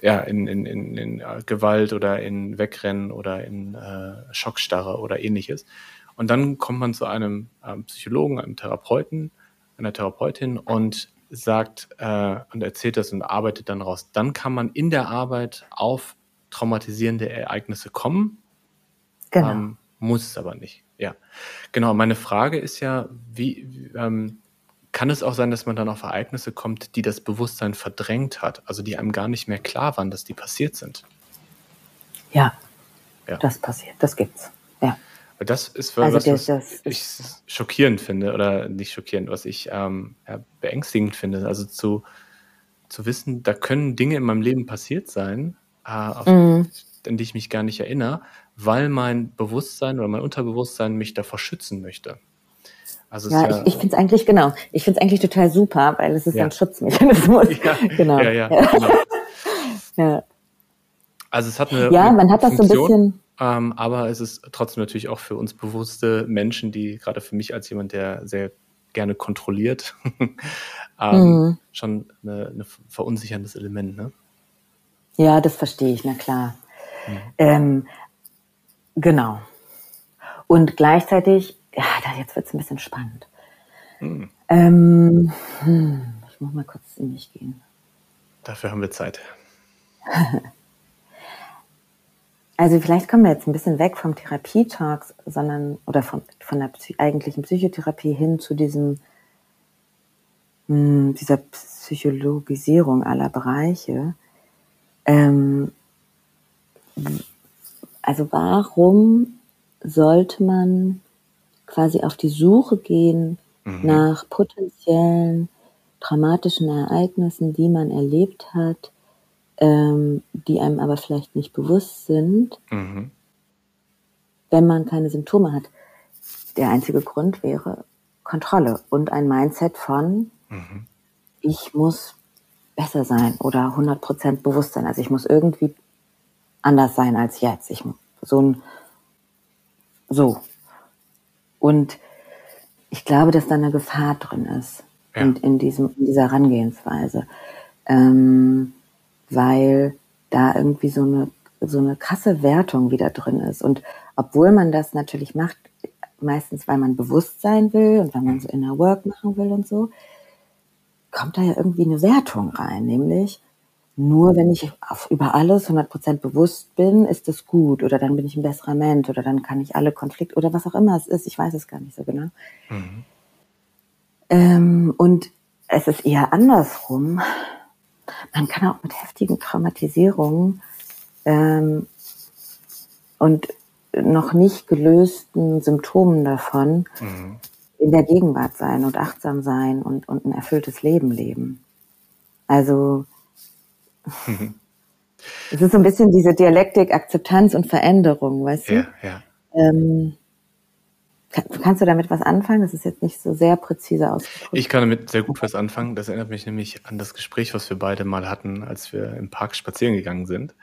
ja, in, in, in, in äh, Gewalt oder in Wegrennen oder in äh, Schockstarre oder ähnliches. Und dann kommt man zu einem ähm, Psychologen, einem Therapeuten, einer Therapeutin und sagt äh, und erzählt das und arbeitet dann raus. Dann kann man in der Arbeit auf traumatisierende Ereignisse kommen. Genau. Ähm, muss es aber nicht. Ja, genau. Meine Frage ist ja, wie, ähm, kann es auch sein, dass man dann auf Ereignisse kommt, die das Bewusstsein verdrängt hat, also die einem gar nicht mehr klar waren, dass die passiert sind? Ja, ja. das passiert, das gibt's. Ja. Das ist also was, was das, ich schockierend finde, oder nicht schockierend, was ich ähm, ja, beängstigend finde. Also zu, zu wissen, da können Dinge in meinem Leben passiert sein, äh, auf, mhm. an die ich mich gar nicht erinnere, weil mein Bewusstsein oder mein Unterbewusstsein mich davor schützen möchte. Also ja, ja, ich, ich finde es eigentlich, genau, ich finde es eigentlich total super, weil es ist ja. ein Schutzmechanismus. Ja, genau. Ja, ja, genau. ja. Also es hat eine Ja, man hat Funktion, das so ein bisschen. Ähm, aber es ist trotzdem natürlich auch für uns bewusste Menschen, die gerade für mich als jemand, der sehr gerne kontrolliert, ähm, mhm. schon eine, eine verunsicherndes Element, ne? Ja, das verstehe ich, na klar. Mhm. Ähm, genau. Und gleichzeitig, ja, jetzt wird es ein bisschen spannend. Mhm. Ähm, hm, ich muss mal kurz in mich gehen. Dafür haben wir Zeit. Also vielleicht kommen wir jetzt ein bisschen weg vom Therapietalks, sondern oder von, von der eigentlichen Psychotherapie hin zu diesem mh, hm, dieser Psychologisierung aller Bereiche. Ähm, also warum sollte man quasi auf die Suche gehen mhm. nach potenziellen traumatischen Ereignissen, die man erlebt hat, ähm, die einem aber vielleicht nicht bewusst sind, mhm. wenn man keine Symptome hat. Der einzige Grund wäre Kontrolle und ein Mindset von, mhm. ich muss besser sein oder 100% Bewusstsein. Also ich muss irgendwie anders sein als jetzt. Ich so ein so. Und ich glaube, dass da eine Gefahr drin ist ja. in, in, diesem, in dieser Herangehensweise. Ähm, weil da irgendwie so eine, so eine krasse Wertung wieder drin ist. Und obwohl man das natürlich macht, meistens weil man bewusst sein will und weil man so inner Work machen will und so, kommt da ja irgendwie eine Wertung rein, nämlich nur wenn ich auf, über alles 100% bewusst bin, ist es gut oder dann bin ich ein besserer Mensch oder dann kann ich alle Konflikte oder was auch immer es ist, ich weiß es gar nicht so genau. Mhm. Ähm, und es ist eher andersrum, man kann auch mit heftigen Traumatisierungen ähm, und noch nicht gelösten Symptomen davon mhm. In der Gegenwart sein und achtsam sein und, und ein erfülltes Leben leben. Also mhm. es ist so ein bisschen diese Dialektik, Akzeptanz und Veränderung, weißt du? Ja, ja. Ähm, Kannst du damit was anfangen? Das ist jetzt nicht so sehr präzise ausgedrückt. Ich kann damit sehr gut was anfangen. Das erinnert mich nämlich an das Gespräch, was wir beide mal hatten, als wir im Park spazieren gegangen sind.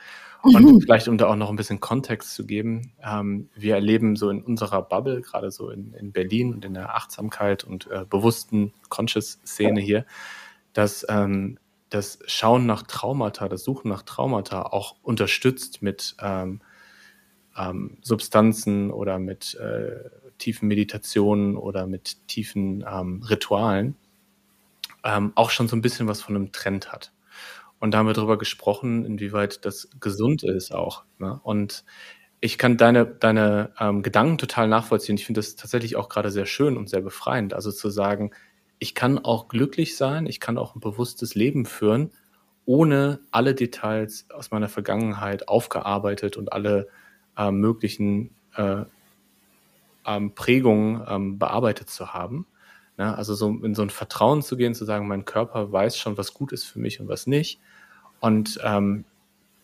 Und mhm. vielleicht, um da auch noch ein bisschen Kontext zu geben, ähm, wir erleben so in unserer Bubble, gerade so in, in Berlin und in der Achtsamkeit und äh, bewussten Conscious-Szene hier, dass ähm, das Schauen nach Traumata, das Suchen nach Traumata auch unterstützt mit ähm, ähm Substanzen oder mit äh, tiefen Meditationen oder mit tiefen ähm, Ritualen ähm, auch schon so ein bisschen was von einem Trend hat. Und da haben wir darüber gesprochen, inwieweit das gesund ist auch. Ne? Und ich kann deine, deine ähm, Gedanken total nachvollziehen. Ich finde das tatsächlich auch gerade sehr schön und sehr befreiend. Also zu sagen, ich kann auch glücklich sein, ich kann auch ein bewusstes Leben führen, ohne alle Details aus meiner Vergangenheit aufgearbeitet und alle äh, möglichen äh, ähm, Prägungen ähm, bearbeitet zu haben. Ne? Also so in so ein Vertrauen zu gehen, zu sagen, mein Körper weiß schon, was gut ist für mich und was nicht. Und ähm,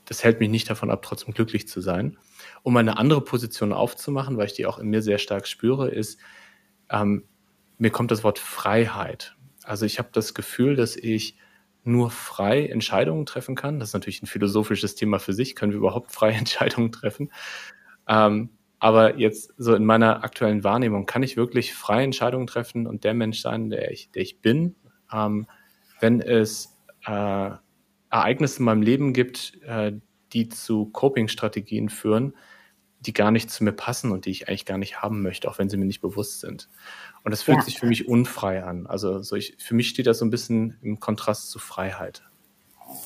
das hält mich nicht davon ab, trotzdem glücklich zu sein. Um eine andere Position aufzumachen, weil ich die auch in mir sehr stark spüre, ist, ähm, mir kommt das Wort Freiheit. Also ich habe das Gefühl, dass ich nur frei Entscheidungen treffen kann. Das ist natürlich ein philosophisches Thema für sich. Können wir überhaupt freie Entscheidungen treffen? Ähm, aber jetzt so in meiner aktuellen Wahrnehmung kann ich wirklich freie Entscheidungen treffen und der Mensch sein, der ich, der ich bin. Ähm, wenn es äh, Ereignisse in meinem Leben gibt, äh, die zu Coping-Strategien führen, die gar nicht zu mir passen und die ich eigentlich gar nicht haben möchte, auch wenn sie mir nicht bewusst sind. Und das fühlt ja. sich für mich unfrei an. Also so ich, für mich steht das so ein bisschen im Kontrast zu Freiheit.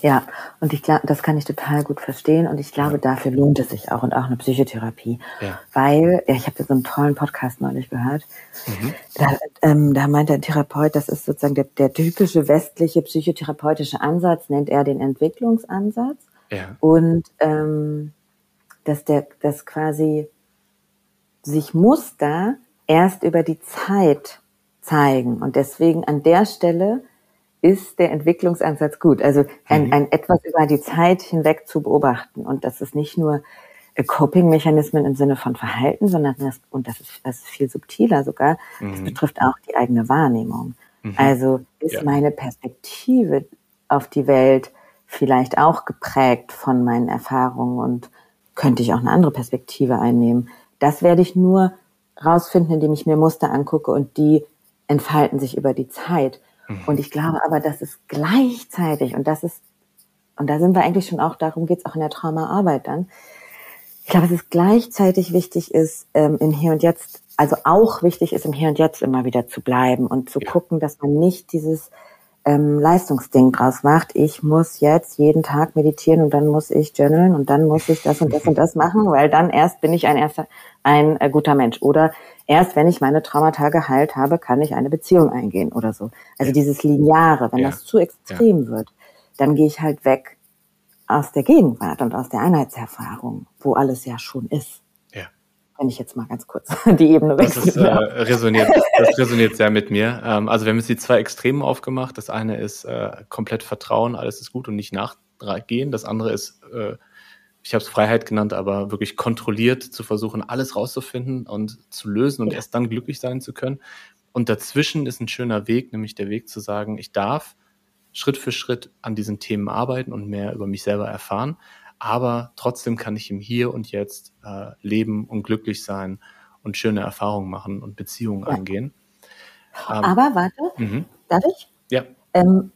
Ja, und ich glaube, das kann ich total gut verstehen und ich glaube, ja. dafür lohnt es sich auch und auch eine Psychotherapie. Ja. Weil, ja, ich habe so einen tollen Podcast neulich gehört. Mhm. Da, ähm, da meint der Therapeut, das ist sozusagen der, der typische westliche psychotherapeutische Ansatz, nennt er den Entwicklungsansatz. Ja. Und ähm, dass der, dass quasi sich Muster erst über die Zeit zeigen und deswegen an der Stelle ist der Entwicklungsansatz gut. Also ein, mhm. ein etwas über die Zeit hinweg zu beobachten. Und das ist nicht nur äh, Coping-Mechanismen im Sinne von Verhalten, sondern das, und das ist, das ist viel subtiler sogar, mhm. das betrifft auch die eigene Wahrnehmung. Mhm. Also ist ja. meine Perspektive auf die Welt vielleicht auch geprägt von meinen Erfahrungen und könnte ich auch eine andere Perspektive einnehmen. Das werde ich nur rausfinden, indem ich mir Muster angucke und die entfalten sich über die Zeit. Mhm. Und ich glaube aber, dass es gleichzeitig, und das ist und da sind wir eigentlich schon auch, darum geht's auch in der Traumaarbeit dann. Ich glaube, dass es gleichzeitig wichtig ist, ähm, im Hier und Jetzt, also auch wichtig ist, im Hier und Jetzt immer wieder zu bleiben und zu ja. gucken, dass man nicht dieses ähm, Leistungsding draus macht. Ich muss jetzt jeden Tag meditieren und dann muss ich journalen und dann muss ich das und das und das machen, weil dann erst bin ich ein erster, ein äh, guter Mensch. Oder erst wenn ich meine Traumata geheilt habe, kann ich eine Beziehung eingehen oder so. Also dieses Lineare, wenn ja. das zu extrem ja. wird, dann gehe ich halt weg aus der Gegenwart und aus der Einheitserfahrung, wo alles ja schon ist. Wenn ich jetzt mal ganz kurz die Ebene wechsle. Das, äh, resoniert, das resoniert sehr mit mir. Ähm, also wir haben jetzt die zwei Extremen aufgemacht. Das eine ist äh, komplett Vertrauen, alles ist gut und nicht nachgehen. Das andere ist äh, ich habe es Freiheit genannt, aber wirklich kontrolliert zu versuchen, alles rauszufinden und zu lösen und ja. erst dann glücklich sein zu können. Und dazwischen ist ein schöner Weg, nämlich der Weg zu sagen, ich darf Schritt für Schritt an diesen Themen arbeiten und mehr über mich selber erfahren, aber trotzdem kann ich im Hier und Jetzt äh, leben und glücklich sein und schöne Erfahrungen machen und Beziehungen ja. eingehen. Ähm, aber warte, mhm. darf ich? Ja. Ähm,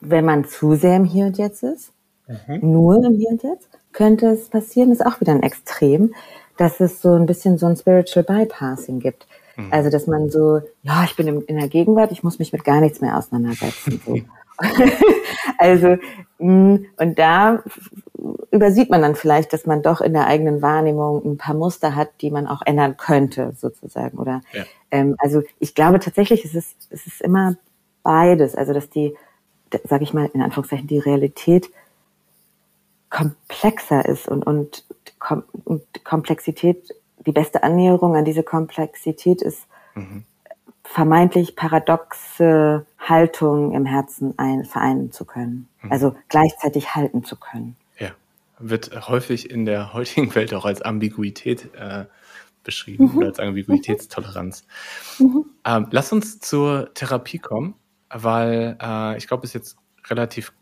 wenn man zu sehr im Hier und Jetzt ist, mhm. nur im Hier und Jetzt, könnte es passieren, ist auch wieder ein Extrem, dass es so ein bisschen so ein Spiritual Bypassing gibt. Mhm. Also, dass man so, ja, ich bin in der Gegenwart, ich muss mich mit gar nichts mehr auseinandersetzen. So. also, mm, und da übersieht man dann vielleicht, dass man doch in der eigenen Wahrnehmung ein paar Muster hat, die man auch ändern könnte, sozusagen. Oder ja. ähm, also ich glaube tatsächlich, es ist, es ist immer beides. Also dass die, sage ich mal, in Anführungszeichen, die Realität komplexer ist und, und, und Komplexität, die beste Annäherung an diese Komplexität ist, mhm. Vermeintlich paradoxe Haltung im Herzen ein, vereinen zu können. Mhm. Also gleichzeitig halten zu können. Ja, wird häufig in der heutigen Welt auch als Ambiguität äh, beschrieben mhm. oder als Ambiguitätstoleranz. Mhm. Ähm, lass uns zur Therapie kommen, weil äh, ich glaube, es ist jetzt relativ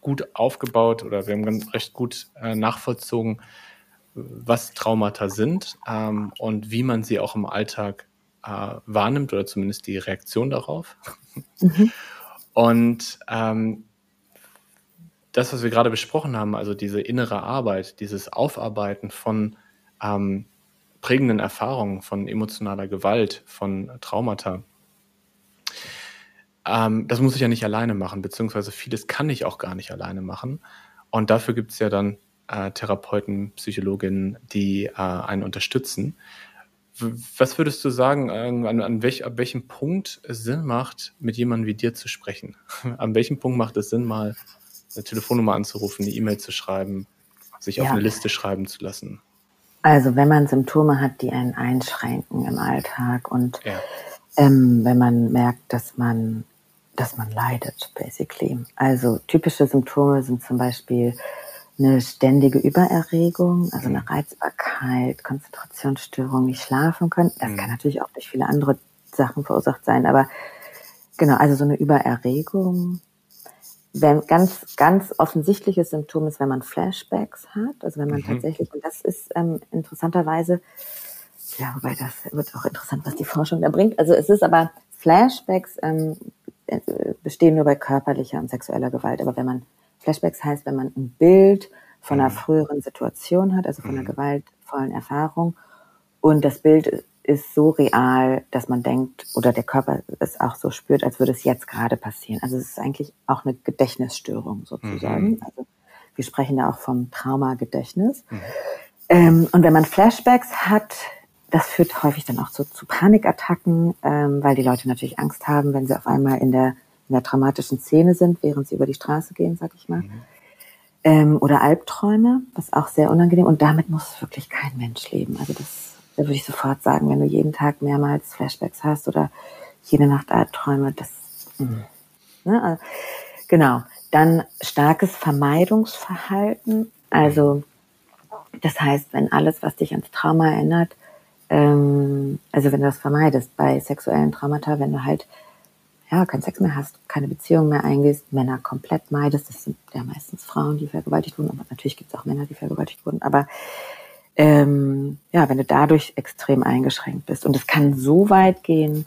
gut aufgebaut oder wir haben ganz recht gut äh, nachvollzogen, was Traumata sind ähm, und wie man sie auch im Alltag äh, wahrnimmt oder zumindest die Reaktion darauf. Mhm. Und ähm, das, was wir gerade besprochen haben, also diese innere Arbeit, dieses Aufarbeiten von ähm, prägenden Erfahrungen, von emotionaler Gewalt, von Traumata, ähm, das muss ich ja nicht alleine machen, beziehungsweise vieles kann ich auch gar nicht alleine machen. Und dafür gibt es ja dann äh, Therapeuten, Psychologinnen, die äh, einen unterstützen. Was würdest du sagen, an, an, welch, ab welchem Punkt es Sinn macht, mit jemandem wie dir zu sprechen? an welchem Punkt macht es Sinn, mal eine Telefonnummer anzurufen, eine E-Mail zu schreiben, sich ja. auf eine Liste schreiben zu lassen? Also wenn man Symptome hat, die einen einschränken im Alltag und ja. ähm, wenn man merkt, dass man dass man leidet, basically. Also typische Symptome sind zum Beispiel eine ständige Übererregung, also eine mhm. Reizbarkeit, Konzentrationsstörung, nicht schlafen können. Das mhm. kann natürlich auch durch viele andere Sachen verursacht sein, aber genau, also so eine Übererregung. Wenn ganz, ganz offensichtliches Symptom ist, wenn man Flashbacks hat, also wenn man mhm. tatsächlich, und das ist ähm, interessanterweise, ja, wobei das wird auch interessant, was die Forschung da bringt. Also es ist aber Flashbacks ähm, bestehen nur bei körperlicher und sexueller Gewalt. Aber wenn man Flashbacks heißt, wenn man ein Bild von einer mhm. früheren Situation hat, also von einer mhm. gewaltvollen Erfahrung, und das Bild ist so real, dass man denkt, oder der Körper es auch so spürt, als würde es jetzt gerade passieren. Also es ist eigentlich auch eine Gedächtnisstörung sozusagen. Mhm. Also wir sprechen da auch vom Traumagedächtnis. Mhm. Ähm, und wenn man Flashbacks hat, das führt häufig dann auch so zu Panikattacken, ähm, weil die Leute natürlich Angst haben, wenn sie auf einmal in der, in der traumatischen Szene sind, während sie über die Straße gehen, sag ich mal. Mhm. Ähm, oder Albträume, was auch sehr unangenehm. Und damit muss wirklich kein Mensch leben. Also das, da würde ich sofort sagen, wenn du jeden Tag mehrmals Flashbacks hast oder jede Nacht Albträume, das, mh. ne? Also, genau. Dann starkes Vermeidungsverhalten. Also das heißt, wenn alles, was dich ans Trauma erinnert, ähm, also wenn du das vermeidest bei sexuellen Traumata, wenn du halt ja keinen Sex mehr hast, keine Beziehung mehr eingehst, Männer komplett meidest, das sind ja meistens Frauen, die vergewaltigt wurden, aber natürlich gibt es auch Männer, die vergewaltigt wurden, aber ähm, ja, wenn du dadurch extrem eingeschränkt bist und es kann so weit gehen,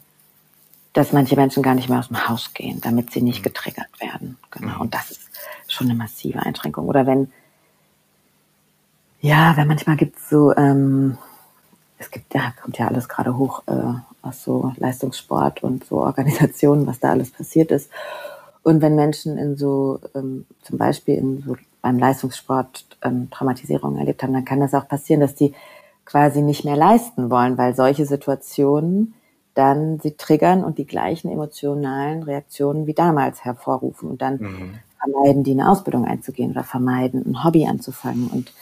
dass manche Menschen gar nicht mehr aus dem Haus gehen, damit sie nicht mhm. getriggert werden. Genau. Mhm. Und das ist schon eine massive Einschränkung. Oder wenn, ja, wenn manchmal gibt es so, ähm, es gibt, ja, kommt ja alles gerade hoch äh, aus so Leistungssport und so Organisationen, was da alles passiert ist. Und wenn Menschen in so, ähm, zum Beispiel in so beim Leistungssport ähm, Traumatisierungen erlebt haben, dann kann das auch passieren, dass die quasi nicht mehr leisten wollen, weil solche Situationen dann sie triggern und die gleichen emotionalen Reaktionen wie damals hervorrufen und dann mhm. vermeiden die eine Ausbildung einzugehen oder vermeiden ein Hobby anzufangen und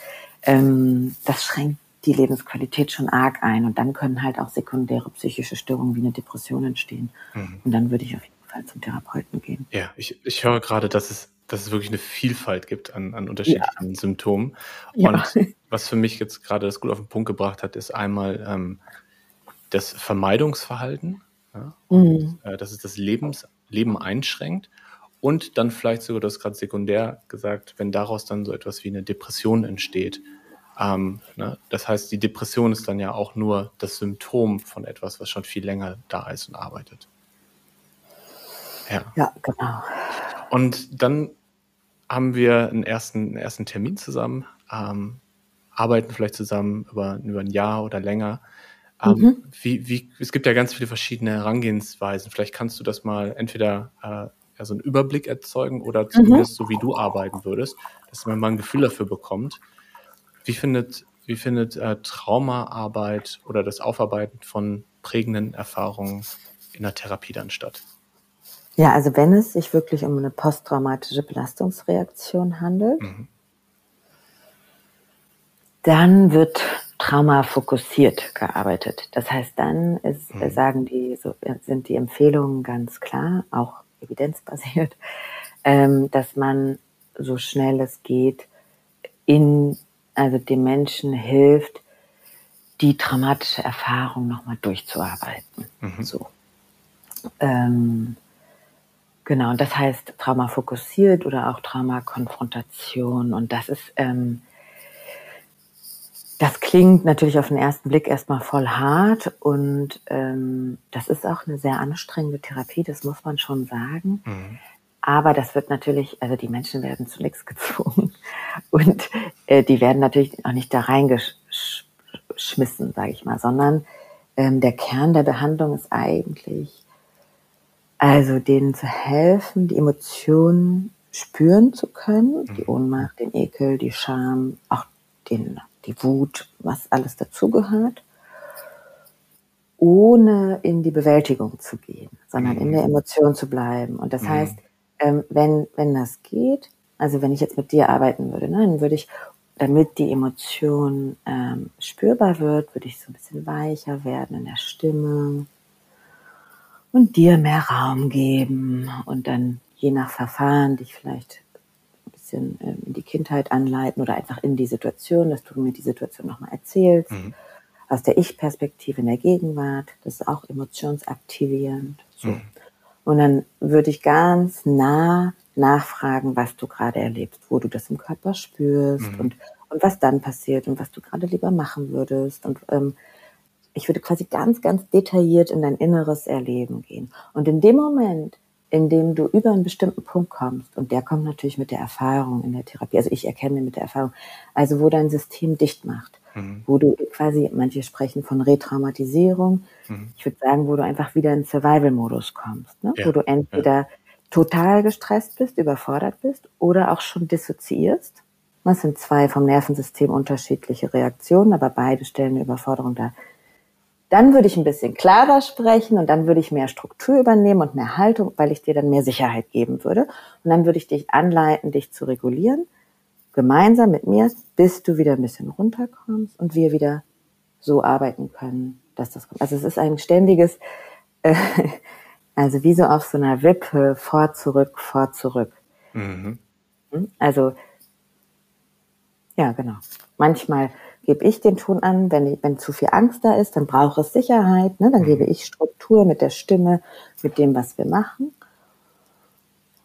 ähm, das schränkt die Lebensqualität schon arg ein und dann können halt auch sekundäre psychische Störungen wie eine Depression entstehen mhm. und dann würde ich auf jeden Fall zum Therapeuten gehen. Ja, ich, ich höre gerade, dass es dass es wirklich eine Vielfalt gibt an, an unterschiedlichen ja. Symptomen. Und ja. was für mich jetzt gerade das gut auf den Punkt gebracht hat, ist einmal ähm, das Vermeidungsverhalten, ja, mhm. äh, dass es das Lebens, Leben einschränkt. Und dann vielleicht sogar, das gerade sekundär gesagt, wenn daraus dann so etwas wie eine Depression entsteht. Ähm, ne? Das heißt, die Depression ist dann ja auch nur das Symptom von etwas, was schon viel länger da ist und arbeitet. Ja, ja genau. Und dann haben wir einen ersten, einen ersten Termin zusammen, ähm, arbeiten vielleicht zusammen über, über ein Jahr oder länger. Ähm, mhm. wie, wie, es gibt ja ganz viele verschiedene Herangehensweisen. Vielleicht kannst du das mal entweder äh, ja, so einen Überblick erzeugen oder mhm. zumindest mhm. so, wie du arbeiten würdest, dass man mal ein Gefühl dafür bekommt. Wie findet, wie findet äh, Traumaarbeit oder das Aufarbeiten von prägenden Erfahrungen in der Therapie dann statt? Ja, also wenn es sich wirklich um eine posttraumatische Belastungsreaktion handelt, mhm. dann wird Trauma fokussiert gearbeitet. Das heißt, dann ist, mhm. sagen die, so, sind die Empfehlungen ganz klar, auch evidenzbasiert, ähm, dass man so schnell es geht in, also dem Menschen hilft, die traumatische Erfahrung nochmal durchzuarbeiten. Mhm. So. Ähm, Genau, und das heißt Trauma fokussiert oder auch Traumakonfrontation. Und das ist, ähm, das klingt natürlich auf den ersten Blick erstmal voll hart und ähm, das ist auch eine sehr anstrengende Therapie, das muss man schon sagen. Mhm. Aber das wird natürlich, also die Menschen werden zu nichts gezwungen und äh, die werden natürlich auch nicht da reingeschmissen, sage ich mal, sondern ähm, der Kern der Behandlung ist eigentlich also denen zu helfen, die Emotionen spüren zu können, die mhm. Ohnmacht, den Ekel, die Scham, auch den, die Wut, was alles dazugehört, ohne in die Bewältigung zu gehen, sondern in der mhm. Emotion zu bleiben. Und das mhm. heißt, ähm, wenn, wenn das geht, also wenn ich jetzt mit dir arbeiten würde, ne, dann würde ich, damit die Emotion ähm, spürbar wird, würde ich so ein bisschen weicher werden in der Stimme, und dir mehr Raum geben und dann je nach Verfahren dich vielleicht ein bisschen ähm, in die Kindheit anleiten oder einfach in die Situation, dass du mir die Situation nochmal erzählst. Mhm. Aus der Ich-Perspektive in der Gegenwart, das ist auch emotionsaktivierend. So. Mhm. Und dann würde ich ganz nah nachfragen, was du gerade erlebst, wo du das im Körper spürst mhm. und, und was dann passiert und was du gerade lieber machen würdest und ähm, ich würde quasi ganz, ganz detailliert in dein inneres Erleben gehen. Und in dem Moment, in dem du über einen bestimmten Punkt kommst, und der kommt natürlich mit der Erfahrung in der Therapie, also ich erkenne mit der Erfahrung, also wo dein System dicht macht, mhm. wo du quasi, manche sprechen von Retraumatisierung, mhm. ich würde sagen, wo du einfach wieder in Survival-Modus kommst, ne? Ja. wo du entweder ja. total gestresst bist, überfordert bist oder auch schon dissoziierst. Das sind zwei vom Nervensystem unterschiedliche Reaktionen, aber beide stellen eine Überforderung dar. Dann würde ich ein bisschen klarer sprechen und dann würde ich mehr Struktur übernehmen und mehr Haltung, weil ich dir dann mehr Sicherheit geben würde. Und dann würde ich dich anleiten, dich zu regulieren, gemeinsam mit mir, bis du wieder ein bisschen runterkommst und wir wieder so arbeiten können, dass das kommt. Also es ist ein ständiges, äh, also wie so auf so einer Wippe, vor, zurück, vor, zurück. Mhm. Hm? Also, ja, genau. Manchmal gebe ich den Ton an. Wenn, ich, wenn zu viel Angst da ist, dann braucht es Sicherheit. Ne? Dann mhm. gebe ich Struktur mit der Stimme, mit dem, was wir machen.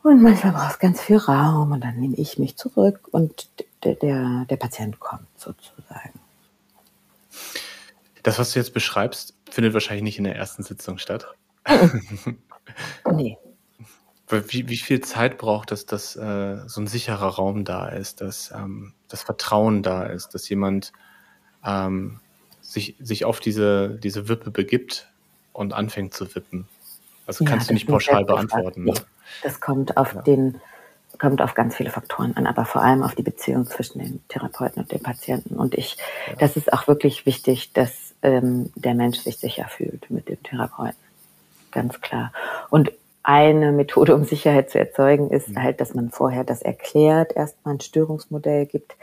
Und manchmal braucht es ganz viel Raum und dann nehme ich mich zurück und der, der, der Patient kommt sozusagen. Das, was du jetzt beschreibst, findet wahrscheinlich nicht in der ersten Sitzung statt. nee. Wie, wie viel Zeit braucht es, dass äh, so ein sicherer Raum da ist, dass ähm, das Vertrauen da ist, dass jemand ähm, sich, sich auf diese, diese Wippe begibt und anfängt zu wippen? Also Ja, kannst du nicht pauschal beantworten. Ne? Das kommt auf Ja. den, kommt auf ganz viele Faktoren an, aber vor allem auf die Beziehung zwischen dem Therapeuten und dem Patienten. Und ich, das ist auch wirklich wichtig, dass ähm, der Mensch sich sicher fühlt mit dem Therapeuten. Ganz klar. Und eine Methode, um Sicherheit zu erzeugen, ist Mhm. halt, dass man vorher das erklärt, erstmal ein Störungsmodell gibt,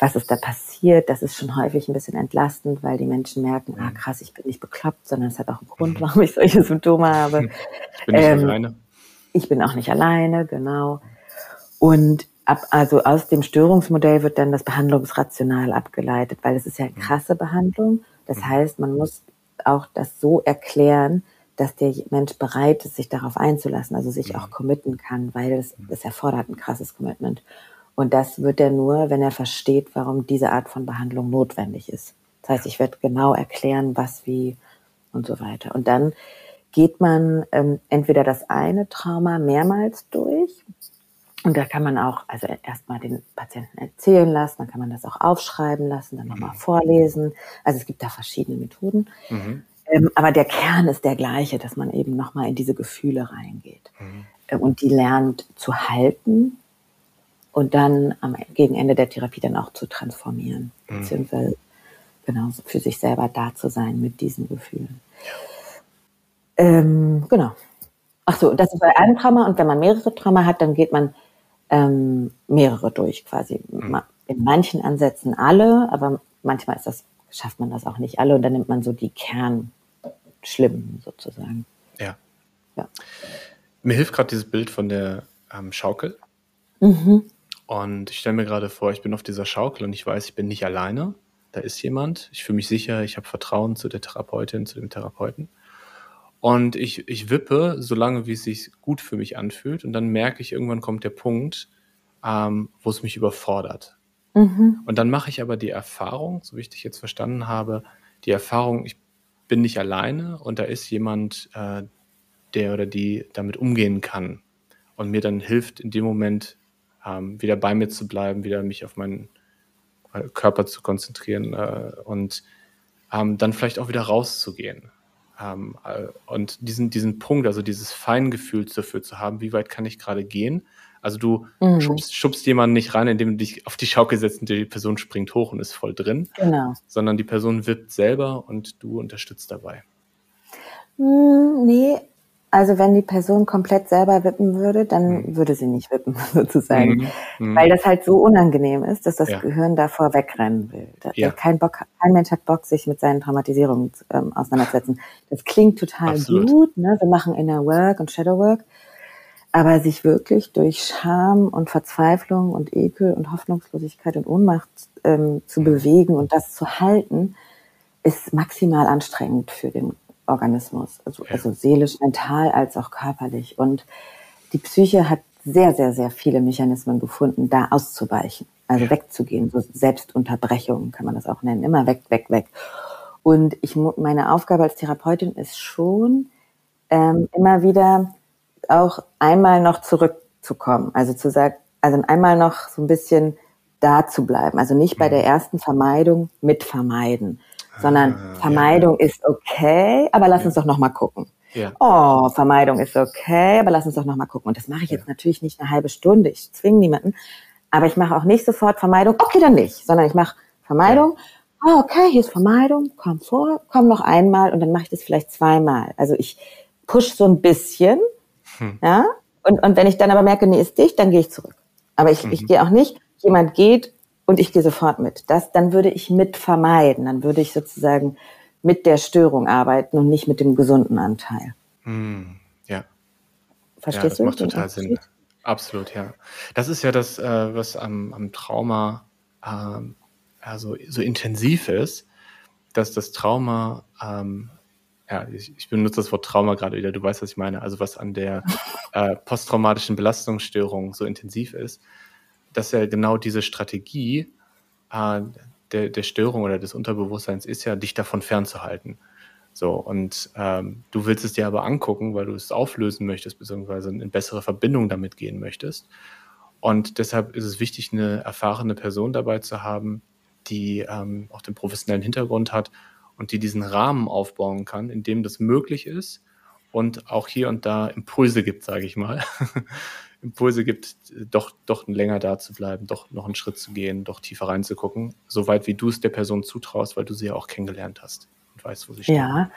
was ist da passiert. Das ist schon häufig ein bisschen entlastend, weil die Menschen merken, ah Mhm. krass, ich bin nicht bekloppt, sondern es hat auch einen Grund, warum ich solche Symptome habe. Ich bin nicht Ähm, alleine. Ich bin auch nicht alleine, genau. Und ab, also aus dem Störungsmodell wird dann das Behandlungsrational abgeleitet, weil es ist ja eine krasse Behandlung. Das heißt, man muss auch das so erklären, dass der Mensch bereit ist, sich darauf einzulassen, also sich auch committen kann, weil es, es erfordert ein krasses Commitment. Und das wird er nur, wenn er versteht, warum diese Art von Behandlung notwendig ist. Das heißt, ich werde genau erklären, was, wie und so weiter. Und dann geht man ähm, entweder das eine Trauma mehrmals durch. Und da kann man auch, also erstmal den Patienten erzählen lassen, dann kann man das auch aufschreiben lassen, dann nochmal vorlesen. Also es gibt da verschiedene Methoden. Mhm. Ähm, aber der Kern ist der gleiche, dass man eben nochmal in diese Gefühle reingeht Mhm. äh, und die lernt zu halten und dann am gegen Ende der Therapie dann auch zu transformieren, Mhm. beziehungsweise genau für sich selber da zu sein mit diesen Gefühlen. Ähm, genau. Ach so, das ist bei einem Trauma und wenn man mehrere Trauma hat, dann geht man ähm, mehrere durch quasi. Ma- In manchen Ansätzen alle, aber manchmal ist das, schafft man das auch nicht alle und dann nimmt man so die Kernschlimmen sozusagen. Ja. Ja. Mir hilft gerade dieses Bild von der ähm, Schaukel. Mhm. Und ich stelle mir gerade vor, ich bin auf dieser Schaukel und ich weiß, ich bin nicht alleine. Da ist jemand. Ich fühle mich sicher, ich habe Vertrauen zu der Therapeutin, zu dem Therapeuten. Und ich, ich wippe, solange wie es sich gut für mich anfühlt. Und dann merke ich, irgendwann kommt der Punkt, ähm, wo es mich überfordert. Mhm. Und dann mache ich aber die Erfahrung, so wie ich dich jetzt verstanden habe, die Erfahrung, ich bin nicht alleine und da ist jemand, äh, der oder die damit umgehen kann und mir dann hilft, in dem Moment ähm, wieder bei mir zu bleiben, wieder mich auf meinen äh, Körper zu konzentrieren äh, und ähm, dann vielleicht auch wieder rauszugehen. Ähm, äh, und diesen, diesen Punkt, also dieses Feingefühl dafür zu haben, wie weit kann ich gerade gehen. Also du Mhm. schubst, schubst jemanden nicht rein, indem du dich auf die Schaukel setzt und die Person springt hoch und ist voll drin, Genau. sondern die Person wippt selber und du unterstützt dabei. Hm, nee, also wenn die Person komplett selber wippen würde, dann Mhm. würde sie nicht wippen, sozusagen. Mhm. Mhm. Weil das halt so unangenehm ist, dass das Ja. Gehirn davor wegrennen will. Ja. kein, Bock, kein Mensch hat Bock, sich mit seinen Traumatisierungen ähm, auseinanderzusetzen. Das klingt total Absolut. gut, ne? wir machen Inner Work und Shadow Work, aber sich wirklich durch Scham und Verzweiflung und Ekel und Hoffnungslosigkeit und Ohnmacht ähm, zu bewegen und das zu halten, ist maximal anstrengend für den Organismus, also, also seelisch, mental als auch körperlich. Und die Psyche hat sehr, sehr, sehr viele Mechanismen gefunden, da auszuweichen, also wegzugehen, so Selbstunterbrechung kann man das auch nennen, immer weg, weg, weg. Und ich, meine Aufgabe als Therapeutin ist schon, ähm, immer wieder auch einmal noch zurückzukommen, also zu sagen, also einmal noch so ein bisschen da zu bleiben, also nicht bei der ersten Vermeidung mit vermeiden, sondern Ah, ja. Vermeidung ist okay, aber lass uns doch noch mal gucken. Ja. Oh, Vermeidung ist okay, aber lass uns doch noch mal gucken. Und das mache ich jetzt natürlich nicht eine halbe Stunde. Ich zwinge niemanden. Aber ich mache auch nicht sofort Vermeidung. Okay, dann nicht. Sondern ich mache Vermeidung. Oh, okay, hier ist Vermeidung. Komm vor, komm noch einmal und dann mache ich das vielleicht zweimal. Also ich push so ein bisschen. Hm. Ja. Und, und wenn ich dann aber merke, nee, ist dicht, dann gehe ich zurück. Aber ich, ich gehe auch nicht, jemand geht und ich gehe sofort mit. Das, dann würde ich mit vermeiden. Dann würde ich sozusagen mit der Störung arbeiten und nicht mit dem gesunden Anteil. Hm. Ja. Verstehst ja, das du? macht total Sinn. Absolut, ja. Das ist ja das, äh, was am, am Trauma ähm, also so intensiv ist, dass das Trauma, ähm, ja, ich, ich benutze das Wort Trauma gerade wieder, du weißt, was ich meine, also was an der äh, posttraumatischen Belastungsstörung so intensiv ist, dass ja genau diese Strategie äh, der, der Störung oder des Unterbewusstseins ist ja, dich davon fernzuhalten. So, und ähm, du willst es dir aber angucken, weil du es auflösen möchtest, beziehungsweise in bessere Verbindung damit gehen möchtest. Und deshalb ist es wichtig, eine erfahrene Person dabei zu haben, die ähm, auch den professionellen Hintergrund hat und die diesen Rahmen aufbauen kann, in dem das möglich ist und auch hier und da Impulse gibt, sage ich mal. Impulse gibt, doch, doch länger da zu bleiben, doch noch einen Schritt zu gehen, doch tiefer reinzugucken, soweit wie du es der Person zutraust, weil du sie ja auch kennengelernt hast und weißt, wo sie steht. Ja,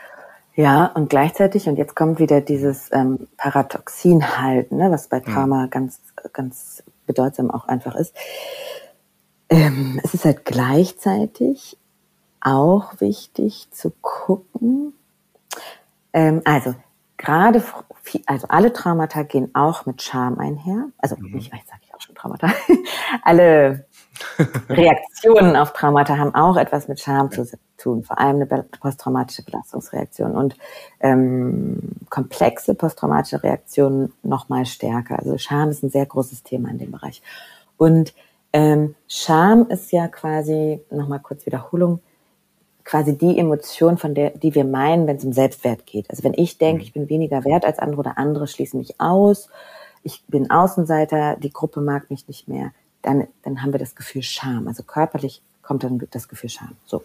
ja, und gleichzeitig, und jetzt kommt wieder dieses ähm, Paradoxin halt, ne, was bei. Trauma mhm. ganz, ganz bedeutsam auch einfach ist. Ähm, es ist halt gleichzeitig auch wichtig zu gucken, ähm, also gerade, also alle Traumata gehen auch mit Scham einher. Also mhm. nicht, jetzt sage ich auch schon Traumata. alle Reaktionen auf Traumata haben auch etwas mit Scham zu tun, vor allem eine posttraumatische Belastungsreaktion und ähm, komplexe posttraumatische Reaktionen noch mal stärker. Also Scham ist ein sehr großes Thema in dem Bereich. Und ähm, Scham ist ja quasi, nochmal kurz Wiederholung, quasi die Emotion, von der, die wir meinen, wenn es um Selbstwert geht. Also wenn ich denke, mhm. ich bin weniger wert als andere oder andere schließen mich aus, ich bin Außenseiter, die Gruppe mag mich nicht mehr, dann, dann haben wir das Gefühl Scham. Also körperlich kommt dann das Gefühl Scham. So,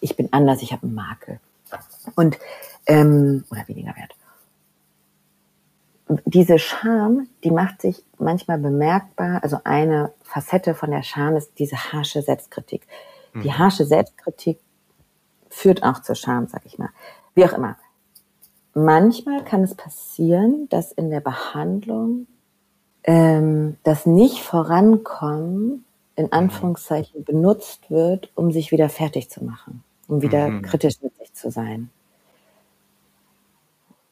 ich bin anders, ich habe einen Makel. Und, ähm, oder weniger wert. Diese Scham, die macht sich manchmal bemerkbar. Also eine Facette von der Scham ist diese harsche Selbstkritik. Die mhm. harsche Selbstkritik führt auch zur Scham, sag ich mal. Wie auch immer. Manchmal kann es passieren, dass in der Behandlung ähm, das nicht vorankommen in Anführungszeichen benutzt wird, um sich wieder fertig zu machen, um wieder mhm. kritisch mit sich zu sein.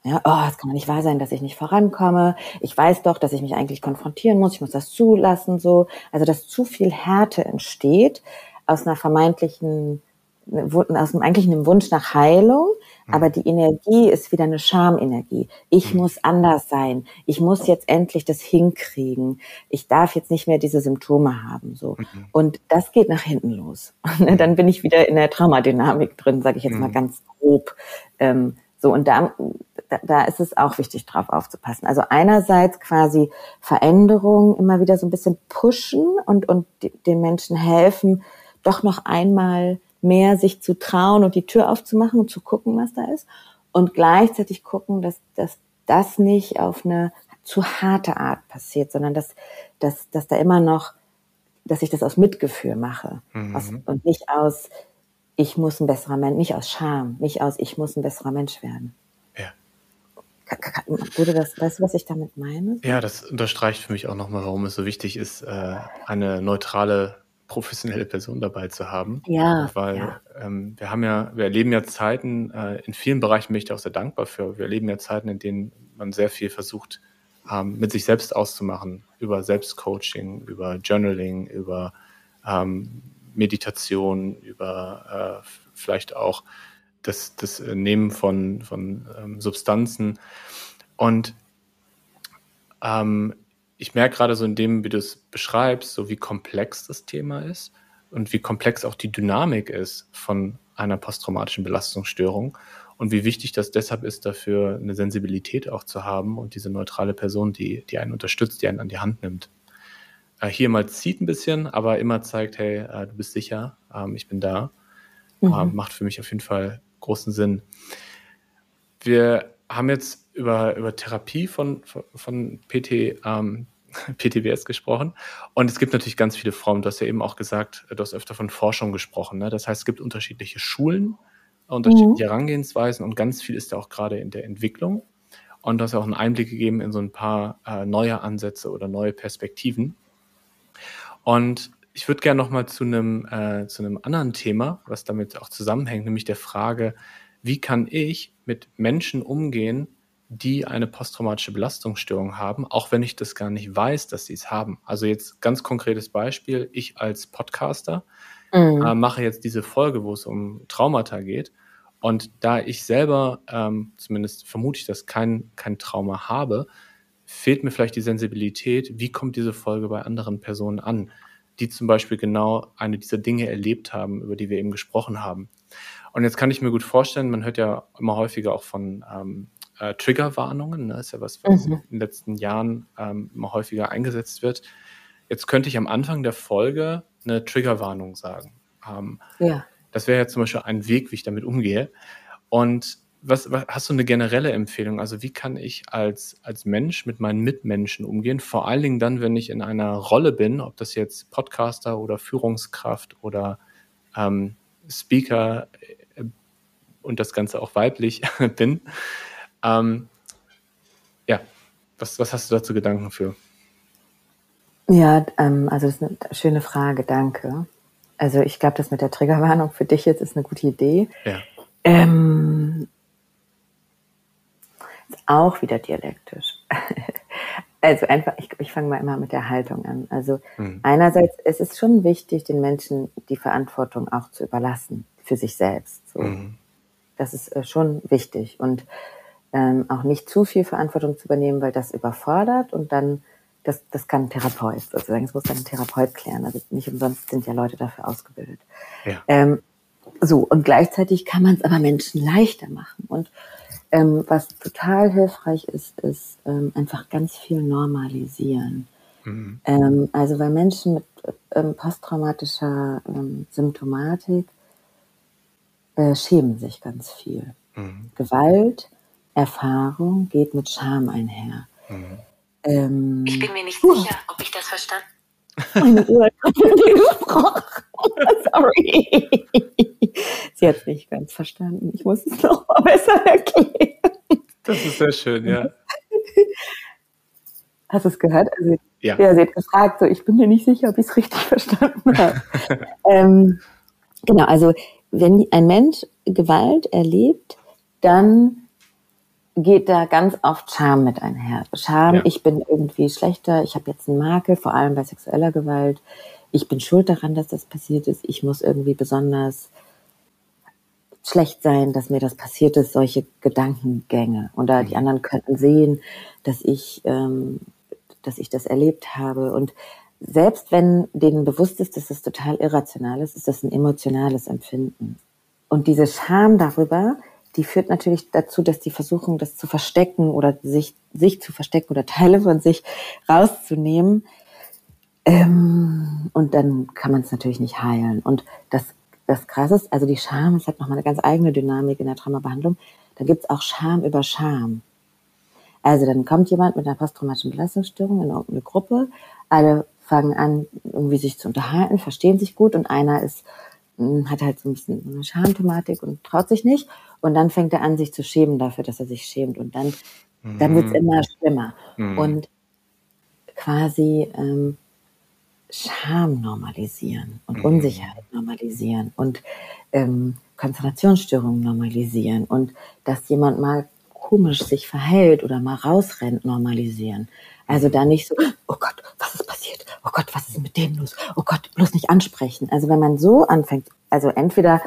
Ja, oh, es kann doch nicht wahr sein, dass ich nicht vorankomme. Ich weiß doch, dass ich mich eigentlich konfrontieren muss. Ich muss das zulassen, so. Also, dass zu viel Härte entsteht aus einer vermeintlichen aus eigentlich einem Wunsch nach Heilung, mhm. aber die Energie ist wieder eine Schamenergie. Ich mhm. muss anders sein. Ich muss jetzt endlich das hinkriegen. Ich darf jetzt nicht mehr diese Symptome haben, so. Mhm. Und das geht nach hinten los. Und dann bin ich wieder in der Traumadynamik drin, sage ich jetzt mal ganz grob. Ähm, so, und da, da ist es auch wichtig, drauf aufzupassen. Also einerseits quasi Veränderungen immer wieder so ein bisschen pushen und, und den Menschen helfen, doch noch einmal mehr sich zu trauen und die Tür aufzumachen und zu gucken, was da ist. Und gleichzeitig gucken, dass, dass das nicht auf eine zu harte Art passiert, sondern dass, dass, dass da immer noch, dass ich das aus Mitgefühl mache mhm. aus, und nicht aus, ich muss ein besserer Mensch, nicht aus Scham, nicht aus, ich muss ein besserer Mensch werden. Ja. Würde das, weißt du, was ich damit meine? Ja, das unterstreicht für mich auch nochmal, warum es so wichtig ist, äh, eine neutrale professionelle Person dabei zu haben. Ja. Weil ja. Ähm, wir haben ja, wir erleben ja Zeiten, äh, in vielen Bereichen bin ich da auch sehr dankbar für. Wir erleben ja Zeiten, in denen man sehr viel versucht, ähm, mit sich selbst auszumachen, über Selbstcoaching, über Journaling, über ähm, Meditation, über äh, vielleicht auch das, das Nehmen von, von ähm, Substanzen. Und ähm, ich merke gerade so in dem, wie du es beschreibst, so wie komplex das Thema ist und wie komplex auch die Dynamik ist von einer posttraumatischen Belastungsstörung und wie wichtig das deshalb ist, dafür eine Sensibilität auch zu haben und diese neutrale Person, die, die einen unterstützt, die einen an die Hand nimmt. Äh, hier mal zieht ein bisschen, aber immer zeigt, hey, äh, du bist sicher, ähm, ich bin da. Mhm. Ähm, macht für mich auf jeden Fall großen Sinn. Wir haben jetzt über, über Therapie von, von, PT, ähm, PTBS gesprochen. Und es gibt natürlich ganz viele Formen. Du hast ja eben auch gesagt, du hast öfter von Forschung gesprochen. Ne? Das heißt, es gibt unterschiedliche Schulen, unterschiedliche mhm. Herangehensweisen und ganz viel ist da auch gerade in der Entwicklung. Und du hast ja auch einen Einblick gegeben in so ein paar äh, neue Ansätze oder neue Perspektiven. Und ich würde gerne nochmal zu einem, äh, zu einem anderen Thema, was damit auch zusammenhängt, nämlich der Frage, wie kann ich mit Menschen umgehen, die eine posttraumatische Belastungsstörung haben, auch wenn ich das gar nicht weiß, dass sie es haben. Also jetzt ganz konkretes Beispiel, ich als Podcaster mhm. äh, mache jetzt diese Folge, wo es um Traumata geht. Und da ich selber, ähm, zumindest vermute ich, dass kein, kein Trauma habe, fehlt mir vielleicht die Sensibilität, wie kommt diese Folge bei anderen Personen an, die zum Beispiel genau eine dieser Dinge erlebt haben, über die wir eben gesprochen haben. Und jetzt kann ich mir gut vorstellen, man hört ja immer häufiger auch von ähm, äh, Triggerwarnungen, ne? ist ja was, was mhm. in den letzten Jahren ähm, immer häufiger eingesetzt wird. Jetzt könnte ich am Anfang der Folge eine Triggerwarnung sagen. Ähm, ja. Das wäre ja zum Beispiel ein Weg, wie ich damit umgehe. Und was, was, hast du eine generelle Empfehlung? Also wie kann ich als, als Mensch mit meinen Mitmenschen umgehen? Vor allen Dingen dann, wenn ich in einer Rolle bin, ob das jetzt Podcaster oder Führungskraft oder ähm, Speaker äh, und das Ganze auch weiblich bin. Ähm, ja, was, was hast du dazu Gedanken für? Ja, ähm, also das ist eine schöne Frage, danke. Also ich glaube, das mit der Triggerwarnung für dich jetzt ist eine gute Idee. Ja. Ähm, ist auch wieder dialektisch. also einfach, ich, ich fange mal immer mit der Haltung an. Also mhm. einerseits, es ist schon wichtig, den Menschen die Verantwortung auch zu überlassen für sich selbst. So. Mhm. Das ist äh, schon wichtig und ähm, auch nicht zu viel Verantwortung zu übernehmen, weil das überfordert und dann das, das kann ein Therapeut sozusagen. Das muss dann ein Therapeut klären. Also nicht umsonst sind ja Leute dafür ausgebildet. Ja. Ähm, so, und gleichzeitig kann man es aber Menschen leichter machen. Und ähm, was total hilfreich ist, ist ähm, einfach ganz viel normalisieren. Mhm. Ähm, also weil Menschen mit ähm, posttraumatischer ähm, Symptomatik äh, schämen sich ganz viel. Mhm. Gewalt, Erfahrung geht mit Scham einher. Mhm. Ähm, ich bin mir nicht uh. sicher, ob ich das verstanden meine Uhr hat gesprochen. Sorry. Sie hat es nicht ganz verstanden. Ich muss es noch mal besser erklären. Das ist sehr schön, ja. Hast du es gehört? Also, ja. ja. Sie hat gefragt, so, ich bin mir nicht sicher, ob ich es richtig verstanden habe. ähm, genau, also wenn ein Mensch Gewalt erlebt, dann geht da ganz oft Scham mit einher. Scham, ja. ich bin irgendwie schlechter, ich habe jetzt einen Makel, vor allem bei sexueller Gewalt. Ich bin schuld daran, dass das passiert ist. Ich muss irgendwie besonders schlecht sein, dass mir das passiert ist, solche Gedankengänge. Oder die mhm. anderen könnten sehen, dass ich, ähm, dass ich das erlebt habe. Und selbst wenn denen bewusst ist, dass das total irrational ist, ist das ein emotionales Empfinden. Und diese Scham darüber, die führt natürlich dazu, dass die versuchen, das zu verstecken oder sich, sich zu verstecken oder Teile von sich rauszunehmen. Ähm, und dann kann man es natürlich nicht heilen. Und das, das Krasse ist, also die Scham, es hat nochmal eine ganz eigene Dynamik in der Traumabehandlung. Da gibt's auch Scham über Scham. Also dann kommt jemand mit einer posttraumatischen Belastungsstörung in irgendeine Gruppe, alle fangen an, irgendwie sich zu unterhalten, verstehen sich gut und einer ist hm, hat halt so ein bisschen eine Schamthematik und traut sich nicht. Und dann fängt er an, sich zu schämen dafür, dass er sich schämt. Und dann, mhm. dann wird's immer schlimmer. Mhm. Und quasi ähm, Scham normalisieren und mhm. Unsicherheit normalisieren und ähm, Konzentrationsstörungen normalisieren und dass jemand mal komisch sich verhält oder mal rausrennt normalisieren. Also da nicht so, oh Gott, was ist passiert? Oh Gott, was ist mit dem los? Oh Gott, bloß nicht ansprechen. Also wenn man so anfängt, also entweder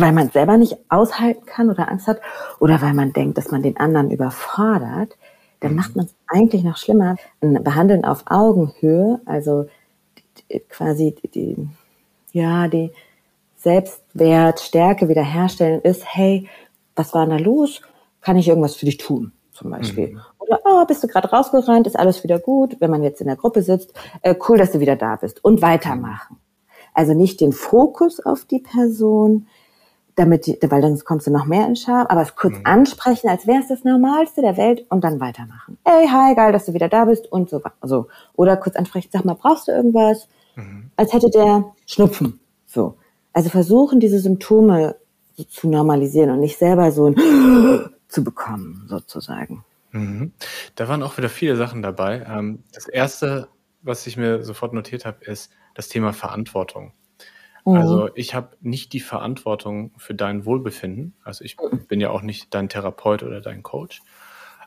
weil man selber nicht aushalten kann oder Angst hat oder weil man denkt, dass man den anderen überfordert, dann mhm. macht man es eigentlich noch schlimmer. Ein Behandeln auf Augenhöhe, also quasi die, ja, die Selbstwert, Stärke wiederherstellen ist, hey, was war denn da los? Kann ich irgendwas für dich tun? Zum Beispiel. Mhm. Oder, oh, bist du gerade rausgerannt, ist alles wieder gut, wenn man jetzt in der Gruppe sitzt, äh, cool, dass du wieder da bist. Und weitermachen. Also nicht den Fokus auf die Person, damit, die, weil dann kommst du noch mehr in Scham, aber es kurz mhm. ansprechen, als wäre es das Normalste der Welt und dann weitermachen. Ey, hi, geil, dass du wieder da bist und so. so. Oder kurz ansprechen, sag mal, brauchst du irgendwas? Mhm. Als hätte der Schnupfen. So. Also versuchen, diese Symptome so zu normalisieren und nicht selber so ein zu bekommen, sozusagen. Mhm. Da waren auch wieder viele Sachen dabei. Ähm, das erste, was ich mir sofort notiert habe, ist das Thema Verantwortung. Mhm. Also ich habe nicht die Verantwortung für dein Wohlbefinden. Also ich mhm. bin ja auch nicht dein Therapeut oder dein Coach.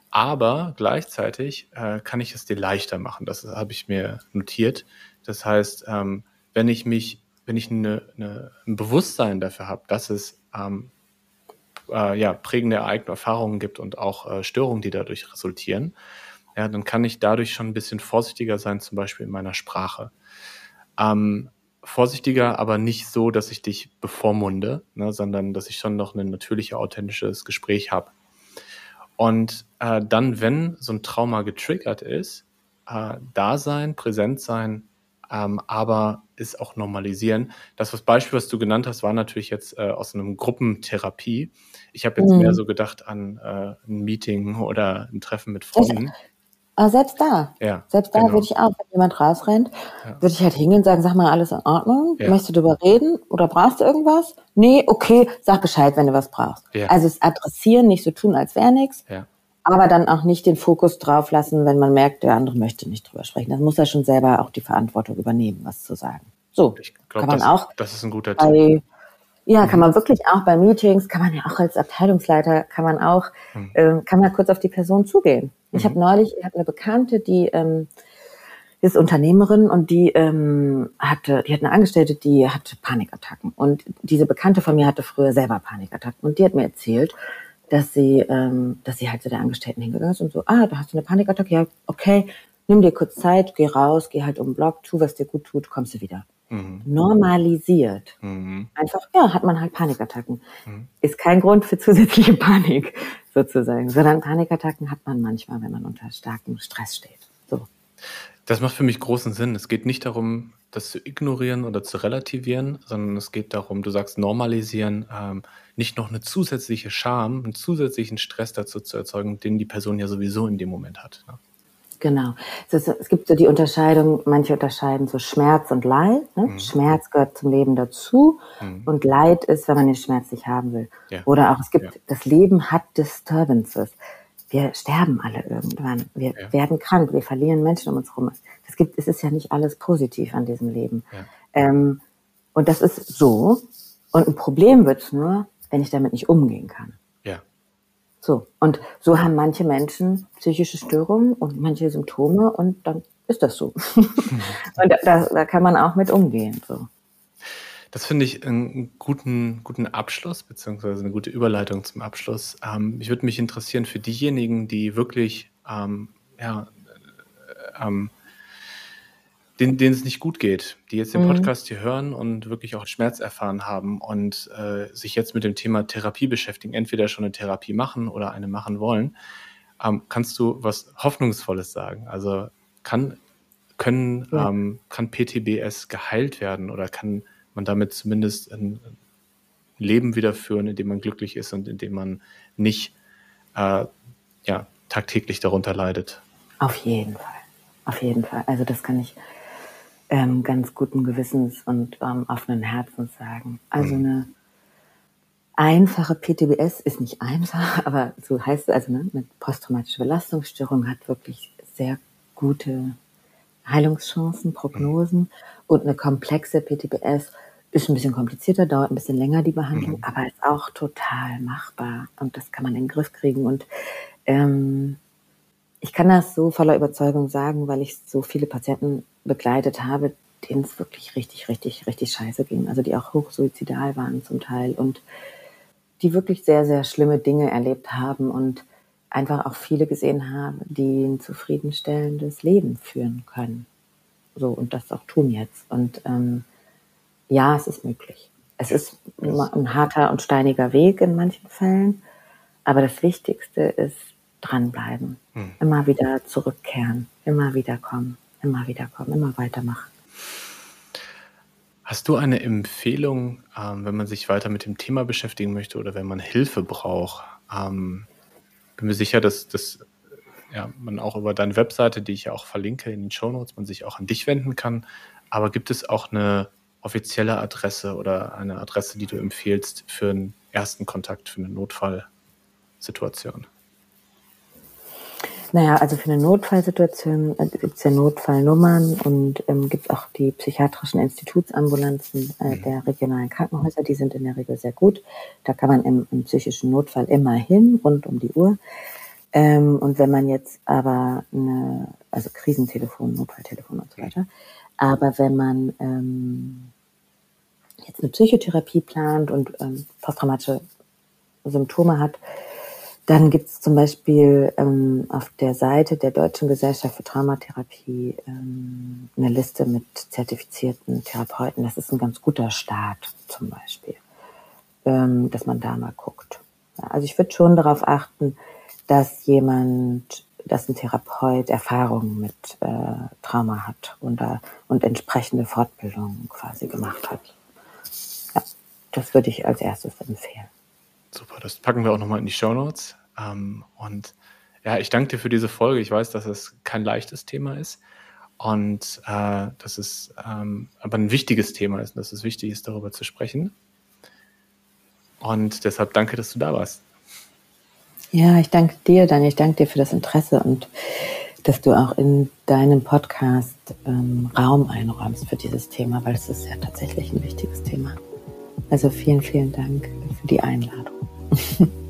Aber gleichzeitig äh, kann ich es dir leichter machen. Das habe ich mir notiert. Das heißt, ähm, wenn ich mich, wenn ich eine, eine, ein Bewusstsein dafür habe, dass es ähm, äh, ja, prägende eigene Erfahrungen gibt und auch äh, Störungen, die dadurch resultieren, ja, dann kann ich dadurch schon ein bisschen vorsichtiger sein, zum Beispiel in meiner Sprache. Ähm, vorsichtiger, aber nicht so, dass ich dich bevormunde, ne, sondern dass ich schon noch ein natürliches, authentisches Gespräch habe. Und äh, dann, wenn so ein Trauma getriggert ist, äh, da sein, präsent sein, ähm, aber ist auch normalisieren. Das was Beispiel, was du genannt hast, war natürlich jetzt äh, aus einem Gruppentherapie. Ich habe jetzt mhm. mehr so gedacht an äh, ein Meeting oder ein Treffen mit Freunden. Aber selbst da, ja, selbst da genau. würde ich auch, wenn jemand rausrennt, ja. würde ich halt hingehen und sagen, sag mal, alles in Ordnung? Ja. Möchtest du darüber reden oder brauchst du irgendwas? Nee, okay, sag Bescheid, wenn du was brauchst. Ja. Also es adressieren, nicht so tun, als wäre nichts. Ja aber dann auch nicht den Fokus drauf lassen, wenn man merkt, der andere möchte nicht drüber sprechen. Dann muss er schon selber auch die Verantwortung übernehmen, was zu sagen. So, ich glaub, kann man das, auch. Das ist ein guter Tipp. Ja, mhm. kann man wirklich auch bei Meetings, kann man ja auch als Abteilungsleiter, kann man auch, mhm. äh, kann man kurz auf die Person zugehen. Ich mhm. habe neulich, ich habe eine Bekannte, die ähm, ist Unternehmerin und die ähm, hatte, die hat eine Angestellte, die hatte Panikattacken. Und diese Bekannte von mir hatte früher selber Panikattacken. Und die hat mir erzählt, dass sie, ähm, dass sie halt zu der Angestellten hingegangen ist und so, ah, da hast du eine Panikattacke, ja, okay, nimm dir kurz Zeit, geh raus, geh halt um den Block, tu, was dir gut tut, kommst du wieder. Mhm. Normalisiert. Mhm. Einfach, ja, hat man halt Panikattacken. Mhm. Ist kein Grund für zusätzliche Panik, sozusagen, sondern Panikattacken hat man manchmal, wenn man unter starkem Stress steht. So. Das macht für mich großen Sinn. Es geht nicht darum, das zu ignorieren oder zu relativieren, sondern es geht darum, du sagst normalisieren, ähm, nicht noch eine zusätzliche Scham, einen zusätzlichen Stress dazu zu erzeugen, den die Person ja sowieso in dem Moment hat. Ne? Genau. Es, ist, es, gibt so die Unterscheidung, manche unterscheiden so Schmerz und Leid. Ne? Mhm. Schmerz gehört zum Leben dazu mhm. und Leid ist, wenn man den Schmerz nicht haben will. Ja. Oder auch, es gibt, ja. das Leben hat Disturbances. Wir sterben alle irgendwann. Wir ja. werden krank, wir verlieren Menschen um uns herum. Es gibt, es ist ja nicht alles positiv an diesem Leben. Ähm, und das ist so. Und ein Problem wird es nur, wenn ich damit nicht umgehen kann. So. Und so haben manche Menschen psychische Störungen und manche Symptome und dann ist das so. und da, da, kann man auch mit umgehen. So. Das finde ich einen guten, guten Abschluss, beziehungsweise eine gute Überleitung zum Abschluss. Ähm, ich würde mich interessieren für diejenigen, die wirklich ähm, ja, äh, ähm, denen, denen es nicht gut geht, die jetzt den mhm. Podcast hier hören und wirklich auch Schmerz erfahren haben und äh, sich jetzt mit dem Thema Therapie beschäftigen, entweder schon eine Therapie machen oder eine machen wollen, ähm, kannst du was Hoffnungsvolles sagen? Also kann, können, ja. ähm, kann PTBS geheilt werden oder kann man damit zumindest ein Leben wieder führen, in dem man glücklich ist und in dem man nicht äh, ja, tagtäglich darunter leidet? Auf jeden Fall. Auf jeden Fall. Also das kann ich ähm, ganz guten Gewissens und ähm, offenen Herzens sagen. Also mhm. eine einfache PTBS ist nicht einfach, aber so heißt es, also ne, mit posttraumatischer Belastungsstörung hat wirklich sehr gute Heilungschancen, Prognosen mhm. und eine komplexe PTBS ist ein bisschen komplizierter, dauert ein bisschen länger die Behandlung, mhm. aber ist auch total machbar und das kann man in den Griff kriegen und ähm, ich kann das so voller Überzeugung sagen, weil ich so viele Patienten begleitet habe, denen es wirklich richtig, richtig, richtig scheiße ging. Also die auch hochsuizidal waren zum Teil und die wirklich sehr, sehr schlimme Dinge erlebt haben und einfach auch viele gesehen haben, die ein zufriedenstellendes Leben führen können. So, und das auch tun jetzt. Und ähm, ja, es ist möglich. Es ist ein harter und steiniger Weg in manchen Fällen, aber das Wichtigste ist dranbleiben, hm. immer wieder zurückkehren, immer wieder kommen immer wieder kommen, immer weitermachen. Hast du eine Empfehlung, ähm, wenn man sich weiter mit dem Thema beschäftigen möchte oder wenn man Hilfe braucht? Ähm, bin mir sicher, dass, dass ja, man auch über deine Webseite, die ich ja auch verlinke in den Show Notes, man sich auch an dich wenden kann. Aber gibt es auch eine offizielle Adresse oder eine Adresse, die du empfiehlst für einen ersten Kontakt, für eine Notfallsituation? Naja, also für eine Notfallsituation äh, gibt es ja Notfallnummern und ähm, gibt auch die psychiatrischen Institutsambulanzen äh, mhm. der regionalen Krankenhäuser, die sind in der Regel sehr gut. Da kann man im, im psychischen Notfall immer hin, rund um die Uhr. Ähm, und wenn man jetzt aber eine, also Krisentelefon, Notfalltelefon und so weiter, aber wenn man ähm, jetzt eine Psychotherapie plant und ähm, posttraumatische Symptome hat, Dann gibt es zum Beispiel ähm, auf der Seite der Deutschen Gesellschaft für Traumatherapie ähm, eine Liste mit zertifizierten Therapeuten. Das ist ein ganz guter Start zum Beispiel, ähm, dass man da mal guckt. Also ich würde schon darauf achten, dass jemand, dass ein Therapeut Erfahrungen mit äh, Trauma hat und, äh, und entsprechende Fortbildungen quasi gemacht hat. Ja, das würde ich als erstes empfehlen. Super, das packen wir auch nochmal in die Show Notes. Ähm, und ja, ich danke dir für diese Folge. Ich weiß, dass es kein leichtes Thema ist und äh, dass es ähm, aber ein wichtiges Thema ist und dass es wichtig ist, darüber zu sprechen. Und deshalb danke, dass du da warst. Ja, ich danke dir, Daniel. Ich danke dir für das Interesse und dass du auch in deinem Podcast ähm, Raum einräumst für dieses Thema, weil es ist ja tatsächlich ein wichtiges Thema. Also vielen, vielen Dank für die Einladung.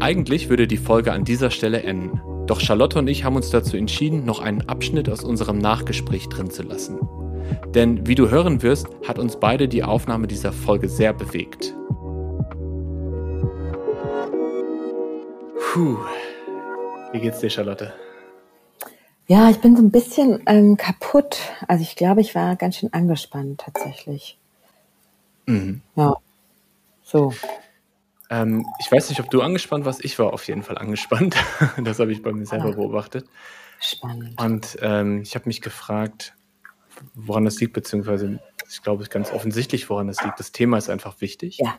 Eigentlich würde die Folge an dieser Stelle enden. Doch Charlotte und ich haben uns dazu entschieden, noch einen Abschnitt aus unserem Nachgespräch drin zu lassen. Denn wie du hören wirst, hat uns beide die Aufnahme dieser Folge sehr bewegt. Puh. Wie geht's dir, Charlotte? Ja, ich bin so ein bisschen ähm, kaputt. Also ich glaube, ich war ganz schön angespannt tatsächlich. Mhm. Ja. So. Ähm, ich weiß nicht, ob du angespannt warst. Ich war auf jeden Fall angespannt. das habe ich bei mir selber ah. beobachtet. Spannend. Und ähm, ich habe mich gefragt, woran das liegt, beziehungsweise ich glaube, es ist ganz offensichtlich, woran das liegt. Das Thema ist einfach wichtig. Ja.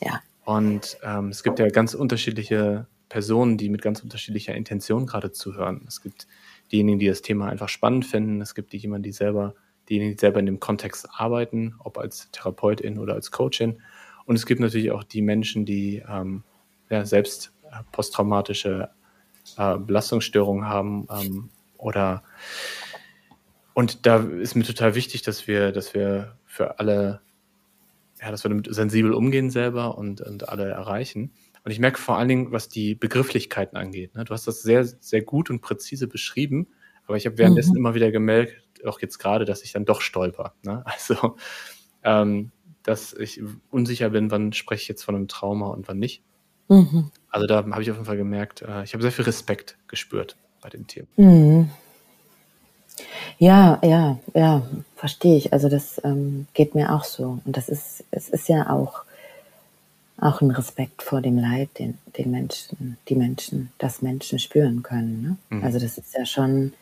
Ja. Und ähm, es gibt ja ganz unterschiedliche Personen, die mit ganz unterschiedlicher Intention gerade zuhören. Es gibt diejenigen, die das Thema einfach spannend finden. Es gibt diejenigen, die selber, diejenigen, die selber in dem Kontext arbeiten, ob als Therapeutin oder als Coachin. Und es gibt natürlich auch die Menschen, die ähm, ja, selbst äh, posttraumatische äh, Belastungsstörungen haben ähm, oder und da ist mir total wichtig, dass wir, dass wir für alle, ja, dass wir damit sensibel umgehen selber und, und alle erreichen. Und ich merke vor allen Dingen, was die Begrifflichkeiten angeht. Ne? Du hast das sehr, sehr gut und präzise beschrieben, aber ich habe währenddessen mhm. immer wieder gemerkt, auch jetzt gerade, dass ich dann doch stolper. Ne? Also ähm, dass ich unsicher bin, wann spreche ich jetzt von einem Trauma und wann nicht. Mhm. Also da habe ich auf jeden Fall gemerkt, äh, ich habe sehr viel Respekt gespürt bei dem Thema. Mhm. Ja, ja, ja, verstehe ich. Also das ähm, geht mir auch so. Und das ist, es ist ja auch, auch ein Respekt vor dem Leid, den, den Menschen, die Menschen, das Menschen spüren können. Ne? Mhm. Also das ist ja schon,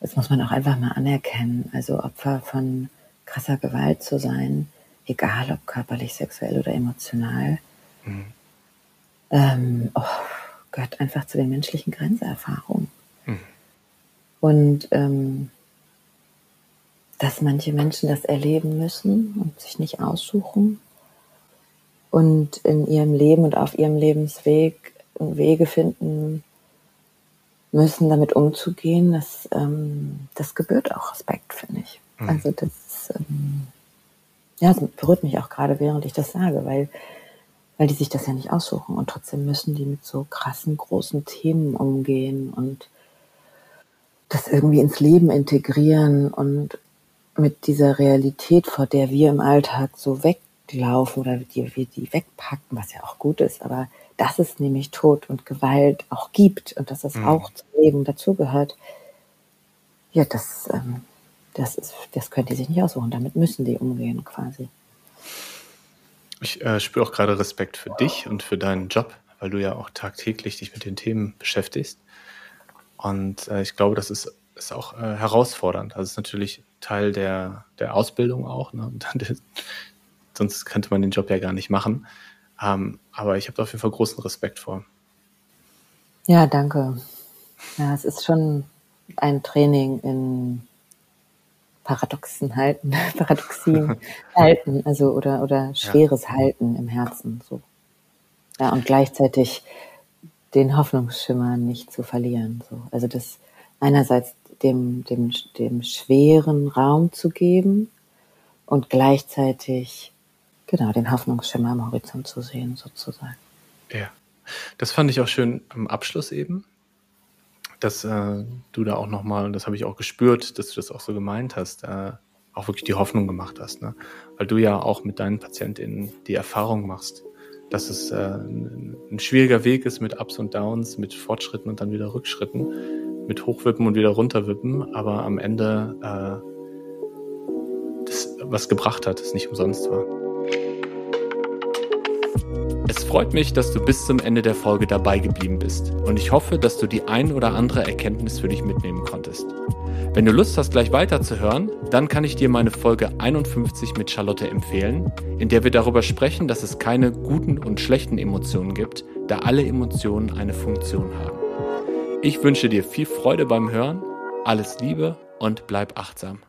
das muss man auch einfach mal anerkennen. Also Opfer von krasser Gewalt zu sein, egal ob körperlich, sexuell oder emotional, mhm. ähm, oh, gehört einfach zu den menschlichen Grenzerfahrungen. Mhm. Und ähm, dass manche Menschen das erleben müssen und sich nicht aussuchen und in ihrem Leben und auf ihrem Lebensweg Wege finden müssen, damit umzugehen, das, ähm, das gebührt auch Respekt, finde ich. Mhm. Also das ähm, ja, es berührt mich auch gerade, während ich das sage, weil, weil die sich das ja nicht aussuchen und trotzdem müssen die mit so krassen, großen Themen umgehen und das irgendwie ins Leben integrieren und mit dieser Realität, vor der wir im Alltag so weglaufen oder die wir die wegpacken, was ja auch gut ist, aber dass es nämlich Tod und Gewalt auch gibt und dass das mhm. auch zum Leben dazugehört, ja, das ähm, das, ist, das können die sich nicht aussuchen. Damit müssen die umgehen quasi. Ich äh, spüre auch gerade Respekt für dich und für deinen Job, weil du ja auch tagtäglich dich mit den Themen beschäftigst. Und äh, ich glaube, das ist, ist auch äh, herausfordernd. Also es ist natürlich Teil der, der Ausbildung auch. Ne? sonst könnte man den Job ja gar nicht machen. Ähm, aber ich habe da auf jeden Fall großen Respekt vor. Ja, danke. Ja, es ist schon ein Training in Paradoxen halten, Paradoxien halten, also oder, oder schweres ja. Halten im Herzen. So. Ja, und gleichzeitig den Hoffnungsschimmer nicht zu verlieren. So. Also das einerseits dem, dem, dem schweren Raum zu geben und gleichzeitig genau den Hoffnungsschimmer am Horizont zu sehen, sozusagen. Ja, das fand ich auch schön am Abschluss eben, dass äh, du da auch nochmal, und das habe ich auch gespürt, dass du das auch so gemeint hast, äh, auch wirklich die Hoffnung gemacht hast. Ne? Weil du ja auch mit deinen PatientInnen die Erfahrung machst, dass es äh, ein schwieriger Weg ist mit Ups und Downs, mit Fortschritten und dann wieder Rückschritten, mit Hochwippen und wieder runterwippen, aber am Ende äh, das was gebracht hat, es nicht umsonst war. Es freut mich, dass du bis zum Ende der Folge dabei geblieben bist und ich hoffe, dass du die ein oder andere Erkenntnis für dich mitnehmen konntest. Wenn du Lust hast, gleich weiterzuhören, dann kann ich dir meine Folge 51 mit Charlotte empfehlen, in der wir darüber sprechen, dass es keine guten und schlechten Emotionen gibt, da alle Emotionen eine Funktion haben. Ich wünsche dir viel Freude beim Hören, alles Liebe und bleib achtsam.